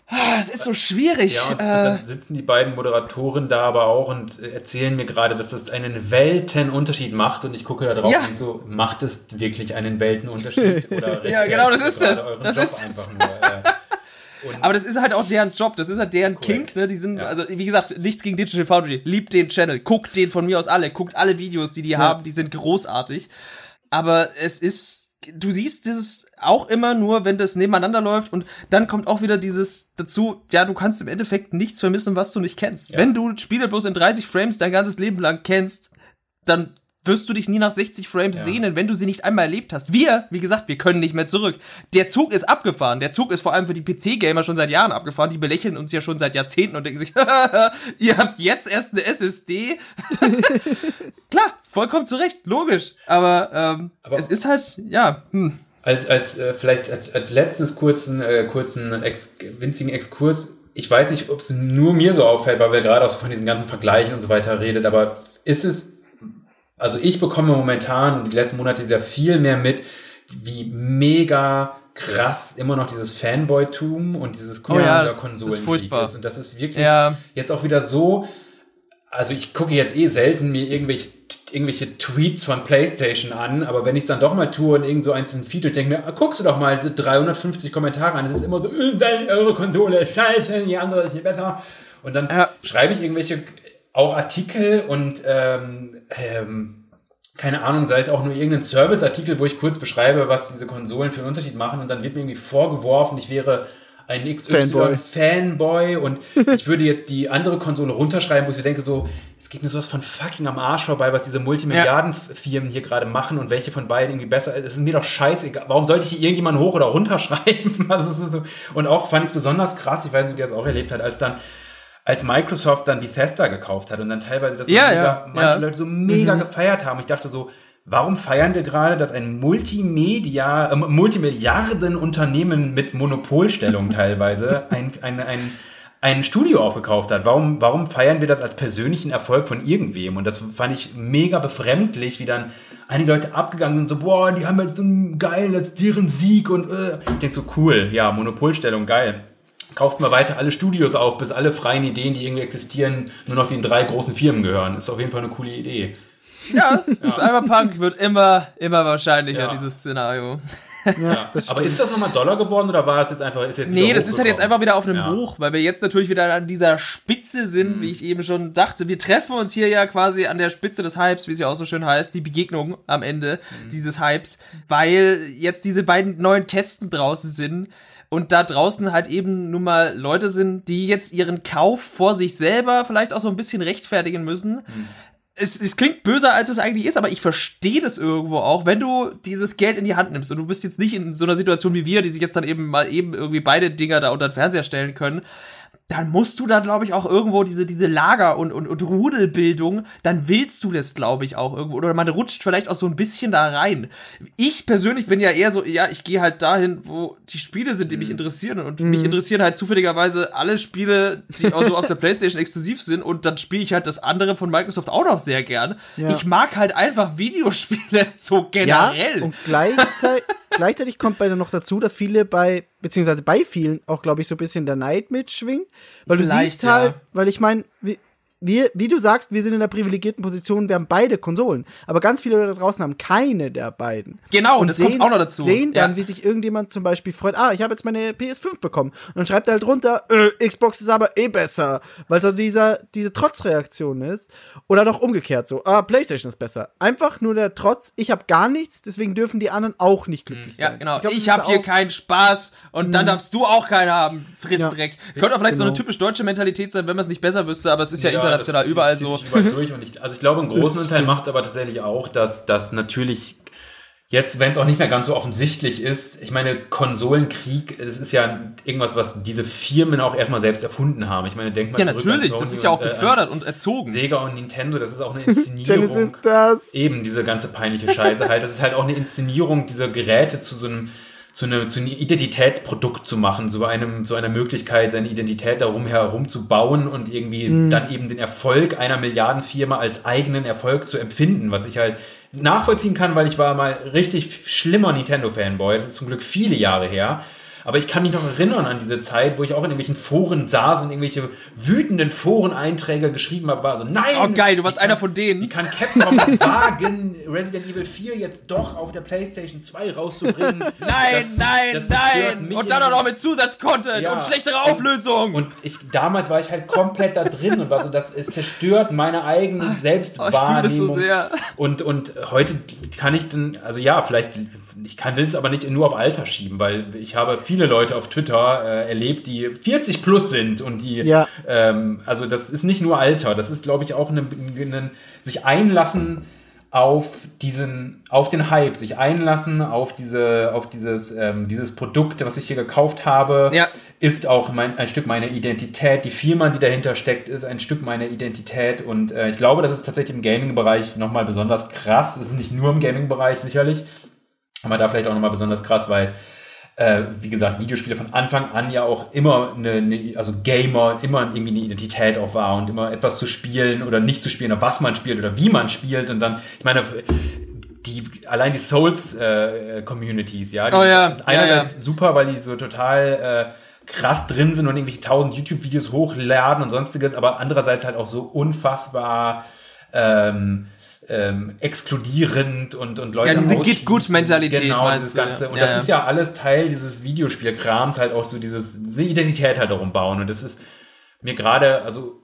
ah, es ist so schwierig. Ja, und, äh, dann sitzen die beiden Moderatoren da aber auch und erzählen mir gerade, dass das einen Weltenunterschied macht und ich gucke da drauf ja. und so, macht es wirklich einen Weltenunterschied? Oder ja, genau, das ist das. Das Job ist einfach nur. Äh, und aber das ist halt auch deren Job, das ist halt deren Correct. Kink, ne? Die sind, ja. also wie gesagt, nichts gegen Digital Foundry. Liebt den Channel, guckt den von mir aus alle, guckt alle Videos, die die ja. haben, die sind großartig. Aber es ist, du siehst dieses auch immer nur, wenn das nebeneinander läuft und dann kommt auch wieder dieses dazu, ja, du kannst im Endeffekt nichts vermissen, was du nicht kennst. Ja. Wenn du Spiele bloß in 30 Frames dein ganzes Leben lang kennst, dann wirst du dich nie nach 60 Frames ja. sehnen, wenn du sie nicht einmal erlebt hast. Wir, wie gesagt, wir können nicht mehr zurück. Der Zug ist abgefahren. Der Zug ist vor allem für die PC-Gamer schon seit Jahren abgefahren. Die belächeln uns ja schon seit Jahrzehnten und denken sich, ihr habt jetzt erst eine SSD. Klar, vollkommen zurecht, logisch. Aber, ähm, Aber es ist halt, ja, hm. Als, als, äh, vielleicht als, als letztes kurzen, äh, kurzen, ex winzigen Exkurs. Ich weiß nicht, ob es nur mir so auffällt, weil wir gerade auch so von diesen ganzen Vergleichen und so weiter redet, aber ist es also ich bekomme momentan und die letzten Monate wieder viel mehr mit, wie mega krass immer noch dieses Fanboy-Tum und dieses oh ja, ist furchtbar. Ist. Und das ist wirklich ja. jetzt auch wieder so, also ich gucke jetzt eh selten mir irgendwelche, irgendwelche Tweets von PlayStation an, aber wenn ich es dann doch mal tue und irgend so eins in Feed und denke mir, ah, guckst du doch mal diese 350 Kommentare an, es ist immer so, äh, eure Konsole scheiße, die andere ist hier besser. Und dann ja. schreibe ich irgendwelche auch Artikel und ähm, ähm, keine Ahnung, sei es auch nur irgendein Service-Artikel, wo ich kurz beschreibe, was diese Konsolen für einen Unterschied machen und dann wird mir irgendwie vorgeworfen, ich wäre ein XY-Fanboy Fanboy und ich würde jetzt die andere Konsole runterschreiben, wo ich so denke, so, es geht mir sowas von fucking am Arsch vorbei, was diese Multimilliardenfirmen hier gerade machen und welche von beiden irgendwie besser ist. Es ist mir doch scheißegal. Warum sollte ich hier irgendjemanden hoch oder runterschreiben? Also, so. Und auch fand ich es besonders krass, ich weiß nicht, ob ihr das auch erlebt hat, als dann als Microsoft dann Bethesda gekauft hat und dann teilweise das ja, so mega, ja, manche ja. Leute so mega mhm. gefeiert haben. Ich dachte so, warum feiern wir gerade, dass ein Multimedia, äh, Multimilliarden Unternehmen mit Monopolstellung teilweise ein, ein, ein ein Studio aufgekauft hat. Warum, warum feiern wir das als persönlichen Erfolg von irgendwem? Und das fand ich mega befremdlich, wie dann einige Leute abgegangen sind, so, boah, die haben jetzt so einen geilen, jetzt deren Sieg und äh. ich denk so, cool, ja, Monopolstellung, geil. Kauft mal weiter alle Studios auf, bis alle freien Ideen, die irgendwie existieren, nur noch den drei großen Firmen gehören. Ist auf jeden Fall eine coole Idee. Ja, Cyberpunk wird immer, immer wahrscheinlicher, ja. dieses Szenario. Ja, aber ist das nochmal Dollar geworden oder war es jetzt einfach? Ist jetzt nee, das ist halt jetzt einfach wieder auf einem ja. Hoch, weil wir jetzt natürlich wieder an dieser Spitze sind, mhm. wie ich eben schon dachte. Wir treffen uns hier ja quasi an der Spitze des Hypes, wie es ja auch so schön heißt, die Begegnung am Ende mhm. dieses Hypes, weil jetzt diese beiden neuen Kästen draußen sind und da draußen halt eben nun mal Leute sind, die jetzt ihren Kauf vor sich selber vielleicht auch so ein bisschen rechtfertigen müssen. Mhm es, es klingt böser, als es eigentlich ist, aber ich verstehe das irgendwo auch, wenn du dieses Geld in die Hand nimmst und du bist jetzt nicht in so einer Situation wie wir, die sich jetzt dann eben mal eben irgendwie beide Dinger da unter den Fernseher stellen können, dann musst du da, glaube ich, auch irgendwo diese, diese Lager- und, und, und Rudelbildung, dann willst du das, glaube ich, auch irgendwo. Oder man rutscht vielleicht auch so ein bisschen da rein. Ich persönlich bin ja eher so, ja, ich gehe halt dahin, wo die Spiele sind, die mich mhm. interessieren. Und mhm. mich interessieren halt zufälligerweise alle Spiele, die auch so auf der Playstation exklusiv sind. Und dann spiele ich halt das andere von Microsoft auch noch sehr gern. Ja. Ich mag halt einfach Videospiele so generell. Ja, und gleichzeitig, gleichzeitig kommt bei noch dazu, dass viele bei beziehungsweise bei vielen auch, glaube ich, so ein bisschen der Neid mitschwingt. Weil Vielleicht, du siehst halt, ja. weil ich meine, wir, wie du sagst, wir sind in der privilegierten Position, wir haben beide Konsolen. Aber ganz viele Leute da draußen haben keine der beiden. Genau, und das sehen, kommt auch noch dazu. Sehen dann, ja. wie sich irgendjemand zum Beispiel freut, ah, ich habe jetzt meine PS5 bekommen. Und dann schreibt er halt drunter, äh, Xbox ist aber eh besser. Weil so dieser, diese Trotzreaktion ist. Oder doch umgekehrt so, ah, PlayStation ist besser. Einfach nur der Trotz, ich habe gar nichts, deswegen dürfen die anderen auch nicht glücklich sein. Ja, genau. Ich, glaub, ich habe hier keinen Spaß und dann mhm. darfst du auch keinen haben. Friss ja. Dreck. Könnte auch vielleicht genau. so eine genau. typisch deutsche Mentalität sein, wenn man es nicht besser wüsste, aber es ist ja, ja international das, überall so. Ich, also ich glaube, ein großen Teil macht aber tatsächlich auch, dass das natürlich jetzt, wenn es auch nicht mehr ganz so offensichtlich ist, ich meine, Konsolenkrieg, das ist ja irgendwas, was diese Firmen auch erstmal selbst erfunden haben. Ich meine, denk mal Ja, natürlich, das ist ja auch und, äh, gefördert äh, und erzogen. Sega und Nintendo, das ist auch eine Inszenierung. Genesis das. Eben, diese ganze peinliche Scheiße halt. Das ist halt auch eine Inszenierung dieser Geräte zu so einem zu, eine, zu einem Identitätsprodukt zu machen, zu einem, zu einer Möglichkeit, seine Identität darum herum zu bauen und irgendwie mhm. dann eben den Erfolg einer Milliardenfirma als eigenen Erfolg zu empfinden, was ich halt nachvollziehen kann, weil ich war mal richtig schlimmer Nintendo-Fanboy, das ist zum Glück viele Jahre her. Aber ich kann mich noch erinnern an diese Zeit, wo ich auch in irgendwelchen Foren saß und irgendwelche wütenden Foreneinträge geschrieben habe, war so, nein! Oh geil, du warst einer von denen. Wie kann Capcom das wagen, Resident Evil 4 jetzt doch auf der Playstation 2 rauszubringen? Nein, das, nein, das nein! Und dann auch noch mit Zusatzcontent ja. und schlechtere Auflösung! Und ich, damals war ich halt komplett da drin und war so, das es zerstört meine eigene Selbstwahrnehmung. Oh, ich so sehr. Und, und heute kann ich dann, also ja, vielleicht ich kann will es aber nicht nur auf Alter schieben, weil ich habe viele Leute auf Twitter äh, erlebt, die 40 plus sind und die, ja. ähm, also das ist nicht nur Alter, das ist, glaube ich, auch ein sich einlassen auf diesen, auf den Hype, sich einlassen auf diese, auf dieses, ähm, dieses Produkt, was ich hier gekauft habe, ja. ist auch mein, ein Stück meiner Identität. Die Firma, die dahinter steckt, ist ein Stück meiner Identität und äh, ich glaube, das ist tatsächlich im Gaming-Bereich nochmal besonders krass. Es ist nicht nur im Gaming-Bereich sicherlich, aber da vielleicht auch nochmal besonders krass, weil, äh, wie gesagt, Videospiele von Anfang an ja auch immer eine, eine, also Gamer, immer irgendwie eine Identität auch war und immer etwas zu spielen oder nicht zu spielen, oder was man spielt oder wie man spielt und dann, ich meine, die, allein die Souls-Communities, äh, ja, die oh ja, einerseits ja, ja. super, weil die so total äh, krass drin sind und irgendwelche tausend YouTube-Videos hochladen und sonstiges, aber andererseits halt auch so unfassbar ähm, ähm, exkludierend und, und Leute. Ja, diese Git-Gut-Mentalität. Genau, das Ganze. Und ja, das ja. ist ja alles Teil dieses Videospielkrams, halt auch so dieses, diese Identität halt darum bauen. Und das ist mir gerade, also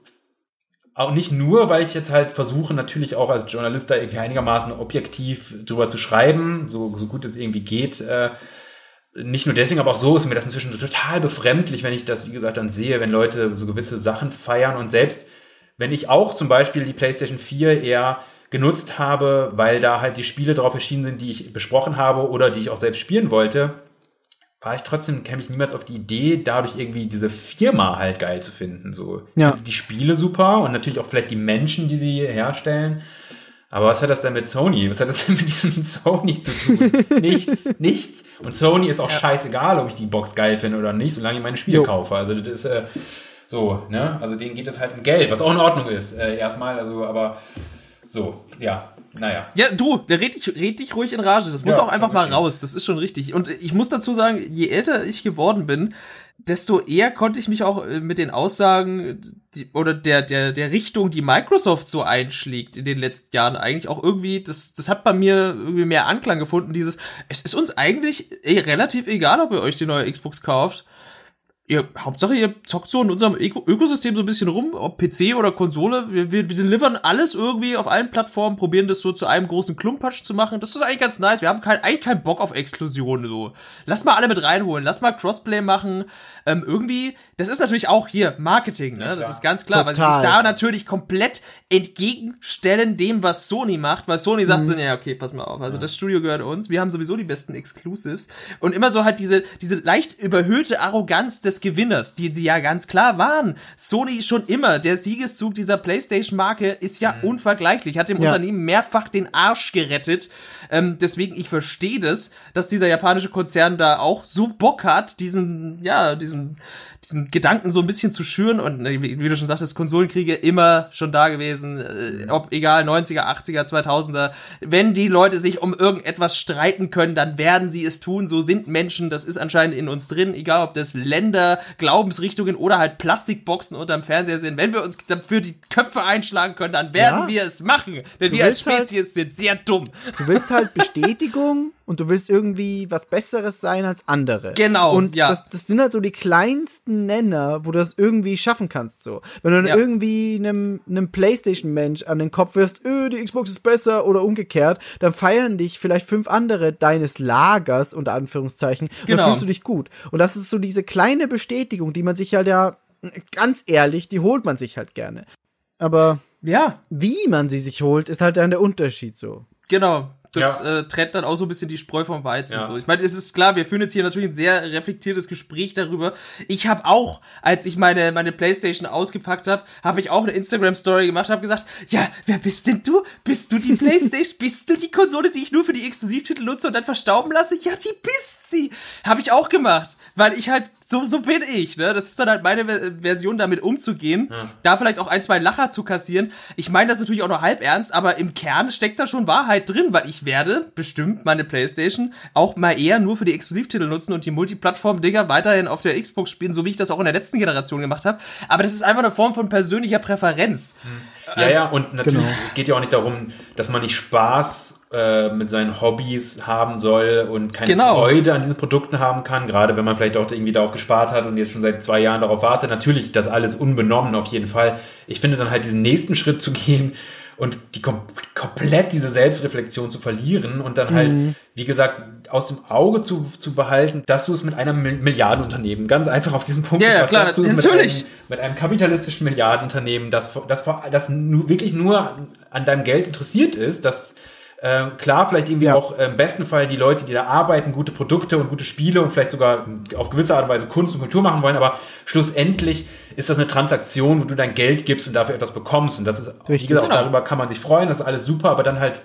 auch nicht nur, weil ich jetzt halt versuche, natürlich auch als Journalist da irgendwie einigermaßen objektiv drüber zu schreiben, so, so gut es irgendwie geht. Äh, nicht nur deswegen, aber auch so ist mir das inzwischen total befremdlich, wenn ich das, wie gesagt, dann sehe, wenn Leute so gewisse Sachen feiern und selbst wenn ich auch zum Beispiel die PlayStation 4 eher genutzt habe, weil da halt die Spiele drauf erschienen sind, die ich besprochen habe oder die ich auch selbst spielen wollte, war ich trotzdem, käme ich niemals auf die Idee, dadurch irgendwie diese Firma halt geil zu finden. So ja. die Spiele super und natürlich auch vielleicht die Menschen, die sie herstellen. Aber was hat das denn mit Sony? Was hat das denn mit diesem Sony zu tun? nichts, nichts. Und Sony ist auch ja. scheißegal, ob ich die Box geil finde oder nicht, solange ich meine Spiele jo. kaufe. Also das ist, äh, So, ne? Also denen geht es halt um Geld, was auch in Ordnung ist, äh, erstmal, also, aber so, ja, naja. Ja, du, der red dich, red dich ruhig in Rage. Das muss Ja, auch einfach mal richtig. raus. Das ist schon richtig. Und ich muss dazu sagen, je älter ich geworden bin, desto eher konnte ich mich auch äh, mit den Aussagen die, oder der, der, der Richtung, die Microsoft so einschlägt in den letzten Jahren eigentlich auch irgendwie, das, das hat bei mir irgendwie mehr Anklang gefunden. Dieses, es ist uns eigentlich relativ egal, ob ihr euch die neue Xbox kauft. Ihr, Hauptsache, ihr zockt so in unserem Öko Ökosystem so ein bisschen rum, ob PC oder Konsole. Wir, wir, wir delivern alles irgendwie auf allen Plattformen, probieren das so zu einem großen Klumpatsch zu machen. Das ist eigentlich ganz nice. Wir haben kein, eigentlich keinen Bock auf Exklusionen so. Lass mal alle mit reinholen, lass mal Crossplay machen. Ähm, irgendwie, das ist natürlich auch hier Marketing, ne? das klar. ist ganz klar, weil sie Total. sich da natürlich komplett entgegenstellen dem, was Sony macht, weil Sony sagt so, ja, okay, pass mal auf, also das Studio gehört uns, wir haben sowieso die besten Exclusives und immer so halt diese, diese leicht überhöhte Arroganz des Gewinners, die sie ja ganz klar waren. Sony schon immer, der Siegeszug dieser Playstation-Marke ist ja unvergleichlich, hat dem Ja. Unternehmen mehrfach den Arsch gerettet, ähm, deswegen, ich verstehe das, dass dieser japanische Konzern da auch so Bock hat, diesen, ja, diesen, diesen Gedanken so ein bisschen zu schüren und äh, wie, du schon sagtest, Konsolenkriege immer schon da gewesen, äh, ob egal 90er, 80er, 2000er, wenn die Leute sich um irgendetwas streiten können, dann werden sie es tun, so sind Menschen, das ist anscheinend in uns drin, egal ob das Länder, Glaubensrichtungen oder halt Plastikboxen unterm Fernseher sind, wenn wir uns dafür die Köpfe einschlagen können, dann werden Ja. wir es machen, denn Du wir als halt- Spezies sind sehr dumm. Du willst halt Bestätigung und du willst irgendwie was Besseres sein als andere. Genau, Und ja. das, das sind halt so die kleinsten Nenner, wo du das irgendwie schaffen kannst. So, wenn du dann Ja. irgendwie einem, einem PlayStation-Mensch an den Kopf wirst, öh, die Xbox ist besser oder umgekehrt, dann feiern dich vielleicht fünf andere deines Lagers unter Anführungszeichen. Und Genau. dann fühlst du dich gut. Und das ist so diese kleine Bestätigung, die man sich halt ja ganz ehrlich, die holt man sich halt gerne. Aber Ja, wie man sie sich holt, ist halt dann der Unterschied so. Genau. Das Ja. äh, trennt dann auch so ein bisschen die Spreu vom Weizen. Ja. So. Ich meine, es ist klar, wir führen jetzt hier natürlich ein sehr reflektiertes Gespräch darüber. Ich habe auch, als ich meine meine PlayStation ausgepackt habe, habe ich auch eine Instagram Story gemacht, habe gesagt, ja, wer bist denn du? Bist du die PlayStation? bist du die Konsole, die ich nur für die Exklusivtitel nutze und dann verstauben lasse? Ja, die bist sie. Habe ich auch gemacht, weil ich halt so so bin ich, ne? Das ist dann halt meine Ver- Version damit umzugehen. Da vielleicht auch ein, zwei Lacher zu kassieren. Ich meine das natürlich auch nur halb ernst, aber im Kern steckt da schon Wahrheit drin, weil ich werde bestimmt meine Playstation auch mal eher nur für die Exklusivtitel nutzen und die Multiplattform-Dinger weiterhin auf der Xbox spielen, so wie ich das auch in der letzten Generation gemacht habe. Aber das ist einfach eine Form von persönlicher Präferenz. Ja, ja, und natürlich Genau. geht ja auch nicht darum, dass man nicht Spaß äh, mit seinen Hobbys haben soll und keine Genau. Freude an diesen Produkten haben kann, gerade wenn man vielleicht auch irgendwie darauf gespart hat und jetzt schon seit zwei Jahren darauf wartet. Natürlich das alles unbenommen auf jeden Fall. Ich finde dann halt diesen nächsten Schritt zu gehen und die kom komplett diese Selbstreflexion zu verlieren und dann halt, wie gesagt, aus dem Auge zu, zu behalten, dass du es mit einem Mil- Milliardenunternehmen ganz einfach auf diesen Punkt Ja, ja, klar, es natürlich. Mit einem, mit einem kapitalistischen Milliardenunternehmen, das, das, vor- das nu, wirklich nur an deinem Geld interessiert ist, das äh, klar, vielleicht irgendwie Ja. auch äh, im besten Fall die Leute, die da arbeiten, gute Produkte und gute Spiele und vielleicht sogar auf gewisse Art und Weise Kunst und Kultur machen wollen, aber schlussendlich ist das eine Transaktion, wo du dein Geld gibst und dafür etwas bekommst. Und das ist, wie Richtig. gesagt, auch Genau. darüber kann man sich freuen, das ist alles super, aber dann halt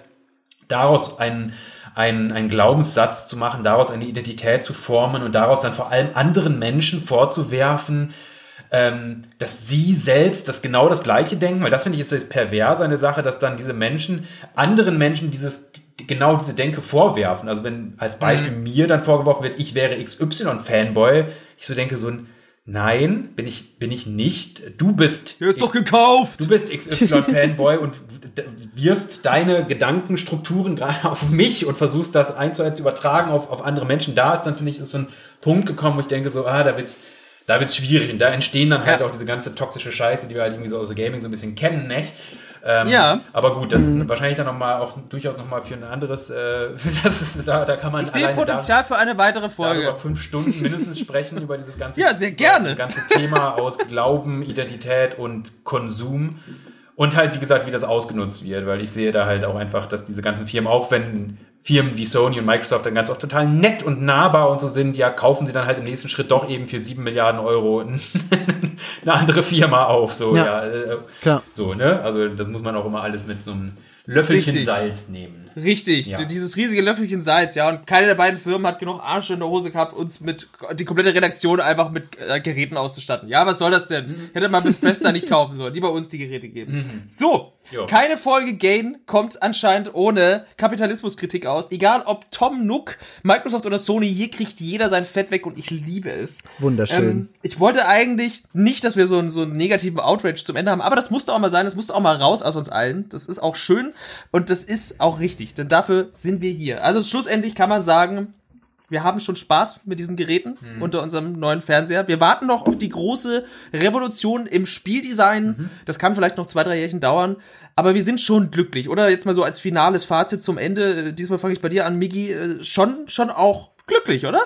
daraus einen, einen, einen Glaubenssatz zu machen, daraus eine Identität zu formen und daraus dann vor allem anderen Menschen vorzuwerfen, ähm, dass sie selbst das genau das Gleiche denken, weil das finde ich ist das Perverse eine Sache, dass dann diese Menschen anderen Menschen dieses genau diese Denke vorwerfen. Also wenn als Beispiel mir dann vorgeworfen wird, ich wäre XY Fanboy, ich so denke so ein Nein, bin ich bin ich nicht. Du bist Der ist doch gekauft! Du bist XY-Fanboy und wirfst deine Gedankenstrukturen gerade auf mich und versuchst das eins zu eins übertragen auf, auf andere Menschen. Da ist dann, finde ich, ist so ein Punkt gekommen, wo ich denke so, ah, da wird's, da wird's schwierig. Und da entstehen dann halt Ja. auch diese ganze toxische Scheiße, die wir halt irgendwie so aus dem Gaming so ein bisschen kennen, nicht? Ähm, Ja. Aber gut, das ist wahrscheinlich dann nochmal auch durchaus nochmal für ein anderes, äh, das ist, da, da kann man Ich sehe Potenzial für eine weitere Da, Folge. darüber fünf Stunden mindestens sprechen, über dieses ganze, Ja, sehr gerne. Das ganze Thema aus Glauben, Identität und Konsum. Und halt, wie gesagt, wie das ausgenutzt wird, weil ich sehe da halt auch einfach, dass diese ganzen Firmen, auch wenn Firmen wie Sony und Microsoft dann ganz oft total nett und nahbar und so sind, ja, kaufen sie dann halt im nächsten Schritt doch eben für sieben Milliarden Euro eine andere Firma auf. So, ja. Ja. äh, Klar. so, ne? Also das muss man auch immer alles mit so einem Löffelchen. Salz nehmen. Richtig, Ja. dieses riesige Löffelchen Salz, ja. Und keine der beiden Firmen hat genug Arsch in der Hose gehabt, uns mit die komplette Redaktion einfach mit äh, Geräten auszustatten. Ja, was soll das denn? Hätte man Bethesda nicht kaufen sollen. Lieber uns die Geräte geben. So, Jo. keine Folge Gain kommt anscheinend ohne Kapitalismuskritik aus. Egal ob Tom Nook, Microsoft oder Sony, hier kriegt jeder sein Fett weg und ich liebe es. Wunderschön. Ähm, ich wollte eigentlich nicht, dass wir so, einen- so einen negativen Outrage zum Ende haben, aber das musste auch mal sein, das musste auch mal raus aus uns allen. Das ist auch schön und das ist auch richtig, denn dafür sind wir hier. Also schlussendlich kann man sagen, wir haben schon Spaß mit diesen Geräten unter unserem neuen Fernseher. Wir warten noch auf die große Revolution im Spieldesign. Das kann vielleicht noch zwei, drei Jährchen dauern. Aber wir sind schon glücklich. Oder jetzt mal so als finales Fazit zum Ende. Diesmal fange ich bei dir an, Migi. Äh, Schon, schon auch glücklich, oder?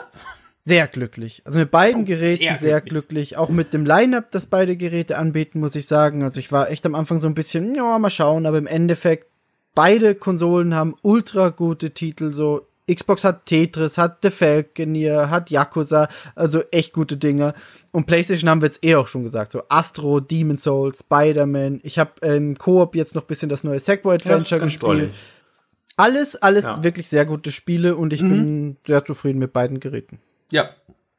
Sehr glücklich. Also mit beiden Geräten sehr sehr, glücklich. glücklich. Auch mit dem Line-Up, das beide Geräte anbieten, muss ich sagen. Also ich war echt am Anfang so ein bisschen, ja, mal schauen, aber im Endeffekt, beide Konsolen haben ultra gute Titel, so Xbox hat Tetris, hat The Falconeer, hat Yakuza, also echt gute Dinge. Und PlayStation haben wir jetzt eh auch schon gesagt, so Astro, Demon Souls, Spider-Man. Ich habe im Koop jetzt noch ein bisschen das neue Sackboy Adventure gespielt. Alles, alles Ja. wirklich sehr gute Spiele und ich bin sehr zufrieden mit beiden Geräten. Ja.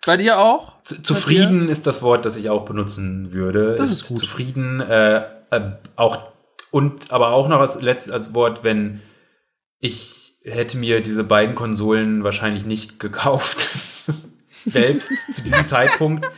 Bei dir auch? Z- Zufrieden ist das Wort, das ich auch benutzen würde. Das ist gut. Zufrieden, äh, äh, auch und aber auch noch als letztes als Wort, wenn ich hätte mir diese beiden Konsolen wahrscheinlich nicht gekauft. Selbst zu diesem Zeitpunkt.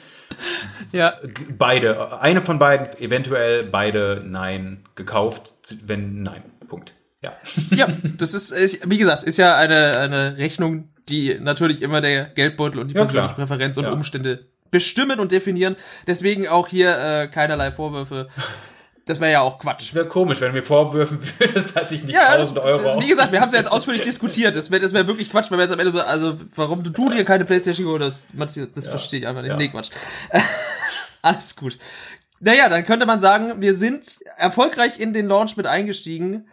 Ja. Beide, eine von beiden, eventuell beide nein gekauft, wenn nein. Punkt. Ja. Ja, das ist, ist, wie gesagt, ist ja eine, eine Rechnung, die natürlich immer der Geldbeutel und die Ja, persönliche klar. Präferenz und Ja. Umstände bestimmen und definieren. Deswegen auch hier äh, keinerlei Vorwürfe. Das wäre ja auch Quatsch. Es wäre komisch, wenn du mir vorwerfen würdest, dass ich nicht Ja, das, 1000 Euro. das, wie gesagt, wir haben es ja jetzt ausführlich diskutiert. Das wäre das wär wirklich Quatsch, weil wir jetzt am Ende so, also warum du, du dir keine Playstation geholt hast, Matthias, das verstehe ich einfach nicht. Ja. Nee, Quatsch. Alles gut. Naja, dann könnte man sagen, wir sind erfolgreich in den Launch mit eingestiegen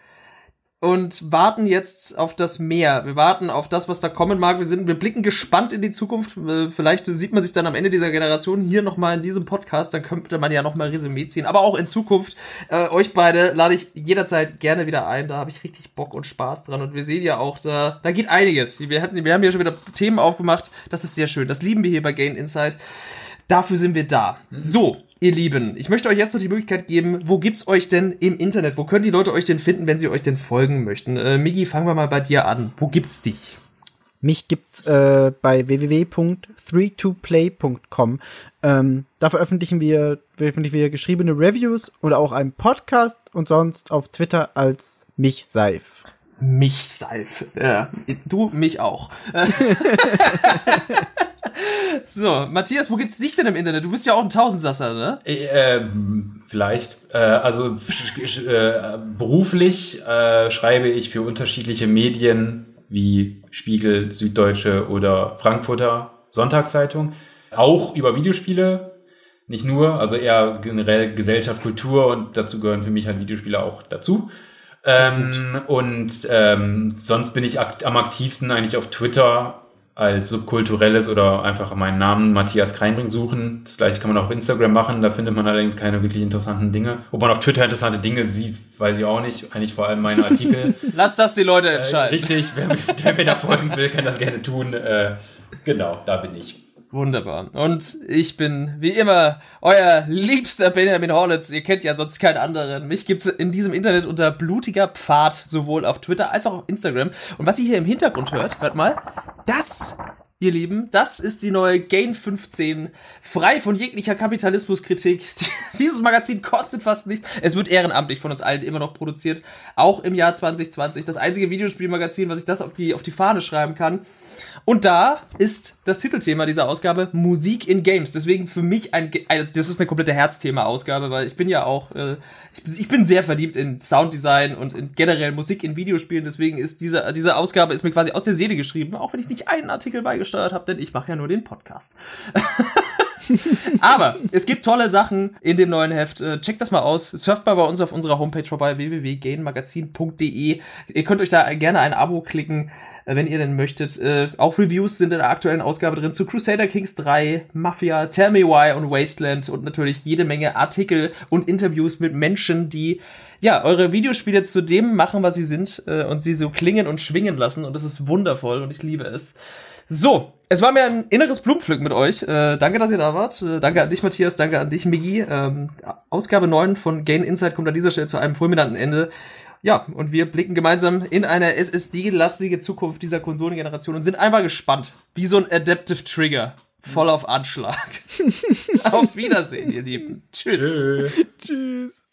und warten jetzt auf das Meer. Wir warten auf das, was da kommen mag. Wir sind, wir blicken gespannt in die Zukunft. Äh, Vielleicht sieht man sich dann am Ende dieser Generation hier nochmal in diesem Podcast. Dann könnte man ja nochmal Resümee ziehen. Aber auch in Zukunft. Äh, euch beide lade ich jederzeit gerne wieder ein. Da habe ich richtig Bock und Spaß dran. Und wir sehen ja auch, da, da geht einiges. Wir, hatten, wir haben hier schon wieder Themen aufgemacht. Das ist sehr schön. Das lieben wir hier bei Gain Insight. Dafür sind wir da. So, ihr Lieben, ich möchte euch jetzt noch die Möglichkeit geben, wo gibt's euch denn im Internet? Wo können die Leute euch denn finden, wenn sie euch denn folgen möchten? Äh, Migi, fangen wir mal bei dir an. Wo gibt's dich? Mich gibt's äh, bei www.3toplay.com. Ähm, da veröffentlichen wir, veröffentlichen wir geschriebene Reviews oder auch einen Podcast und sonst auf Twitter als mich Seif. Mich, Salf. Ja, du, mich auch. so, Matthias, wo gibt's dich denn im Internet? Du bist ja auch ein Tausendsasser, ne? Äh, ähm, vielleicht. Äh, also äh, beruflich äh, schreibe ich für unterschiedliche Medien wie Spiegel, Süddeutsche oder Frankfurter Sonntagszeitung. Auch über Videospiele. Nicht nur, also eher generell Gesellschaft, Kultur und dazu gehören für mich halt Videospiele auch dazu. Ähm, und ähm, sonst bin ich akt am aktivsten eigentlich auf Twitter als subkulturelles oder einfach meinen Namen Matthias Kreinbring suchen. Das gleiche kann man auch auf Instagram machen, da findet man allerdings keine wirklich interessanten Dinge. Ob man auf Twitter interessante Dinge sieht, weiß ich auch nicht. Eigentlich vor allem meine Artikel. Lass das die Leute äh, entscheiden. richtig, wer, mir- wer mir da folgen will, kann das gerne tun. Äh, genau, da bin ich. Wunderbar. Und ich bin, wie immer, euer liebster Benjamin Hornitz. Ihr kennt ja sonst keinen anderen. Mich gibt's in diesem Internet unter blutiger Pfad, sowohl auf Twitter als auch auf Instagram. Und was ihr hier im Hintergrund hört, hört mal, das, ihr Lieben, das ist die neue Gain 15, frei von jeglicher Kapitalismuskritik. Dieses Magazin kostet fast nichts. Es wird ehrenamtlich von uns allen immer noch produziert. Auch im Jahr 2020. Das einzige Videospielmagazin, was ich das auf die, auf die Fahne schreiben kann. Und da ist das Titelthema dieser Ausgabe Musik in Games. Deswegen für mich ein, ein das ist eine komplette Herzthema-Ausgabe, weil ich bin ja auch, äh, ich, ich bin sehr verliebt in Sounddesign und in generell Musik in Videospielen. Deswegen ist diese, diese Ausgabe ist mir quasi aus der Seele geschrieben, auch wenn ich nicht einen Artikel beigesteuert habe, denn ich mache ja nur den Podcast. Aber es gibt tolle Sachen in dem neuen Heft. Äh, checkt das mal aus. Surft mal bei uns auf unserer Homepage vorbei, www.gainmagazin.de. Ihr könnt euch da gerne ein Abo klicken, äh, wenn ihr denn möchtet. Äh, auch Reviews sind in der aktuellen Ausgabe drin zu Crusader Kings 3, Mafia, Tell Me Why und Wasteland und natürlich jede Menge Artikel und Interviews mit Menschen, die ja, eure Videospiele zu dem machen, was sie sind äh, und sie so klingen und schwingen lassen und das ist wundervoll und ich liebe es. So, es war mir ein inneres Blumenpflücken mit euch. Äh, danke, dass ihr da wart. Äh, danke an dich, Matthias. Danke an dich, Migi. Ähm, Ausgabe 9 von Gain Insight kommt an dieser Stelle zu einem fulminanten Ende. Ja, und wir blicken gemeinsam in eine SSD-lastige Zukunft dieser Konsolengeneration und sind einfach gespannt. Wie so ein Adaptive Trigger. Voll auf Anschlag. auf Wiedersehen, ihr Lieben. Tschüss. Tschüss.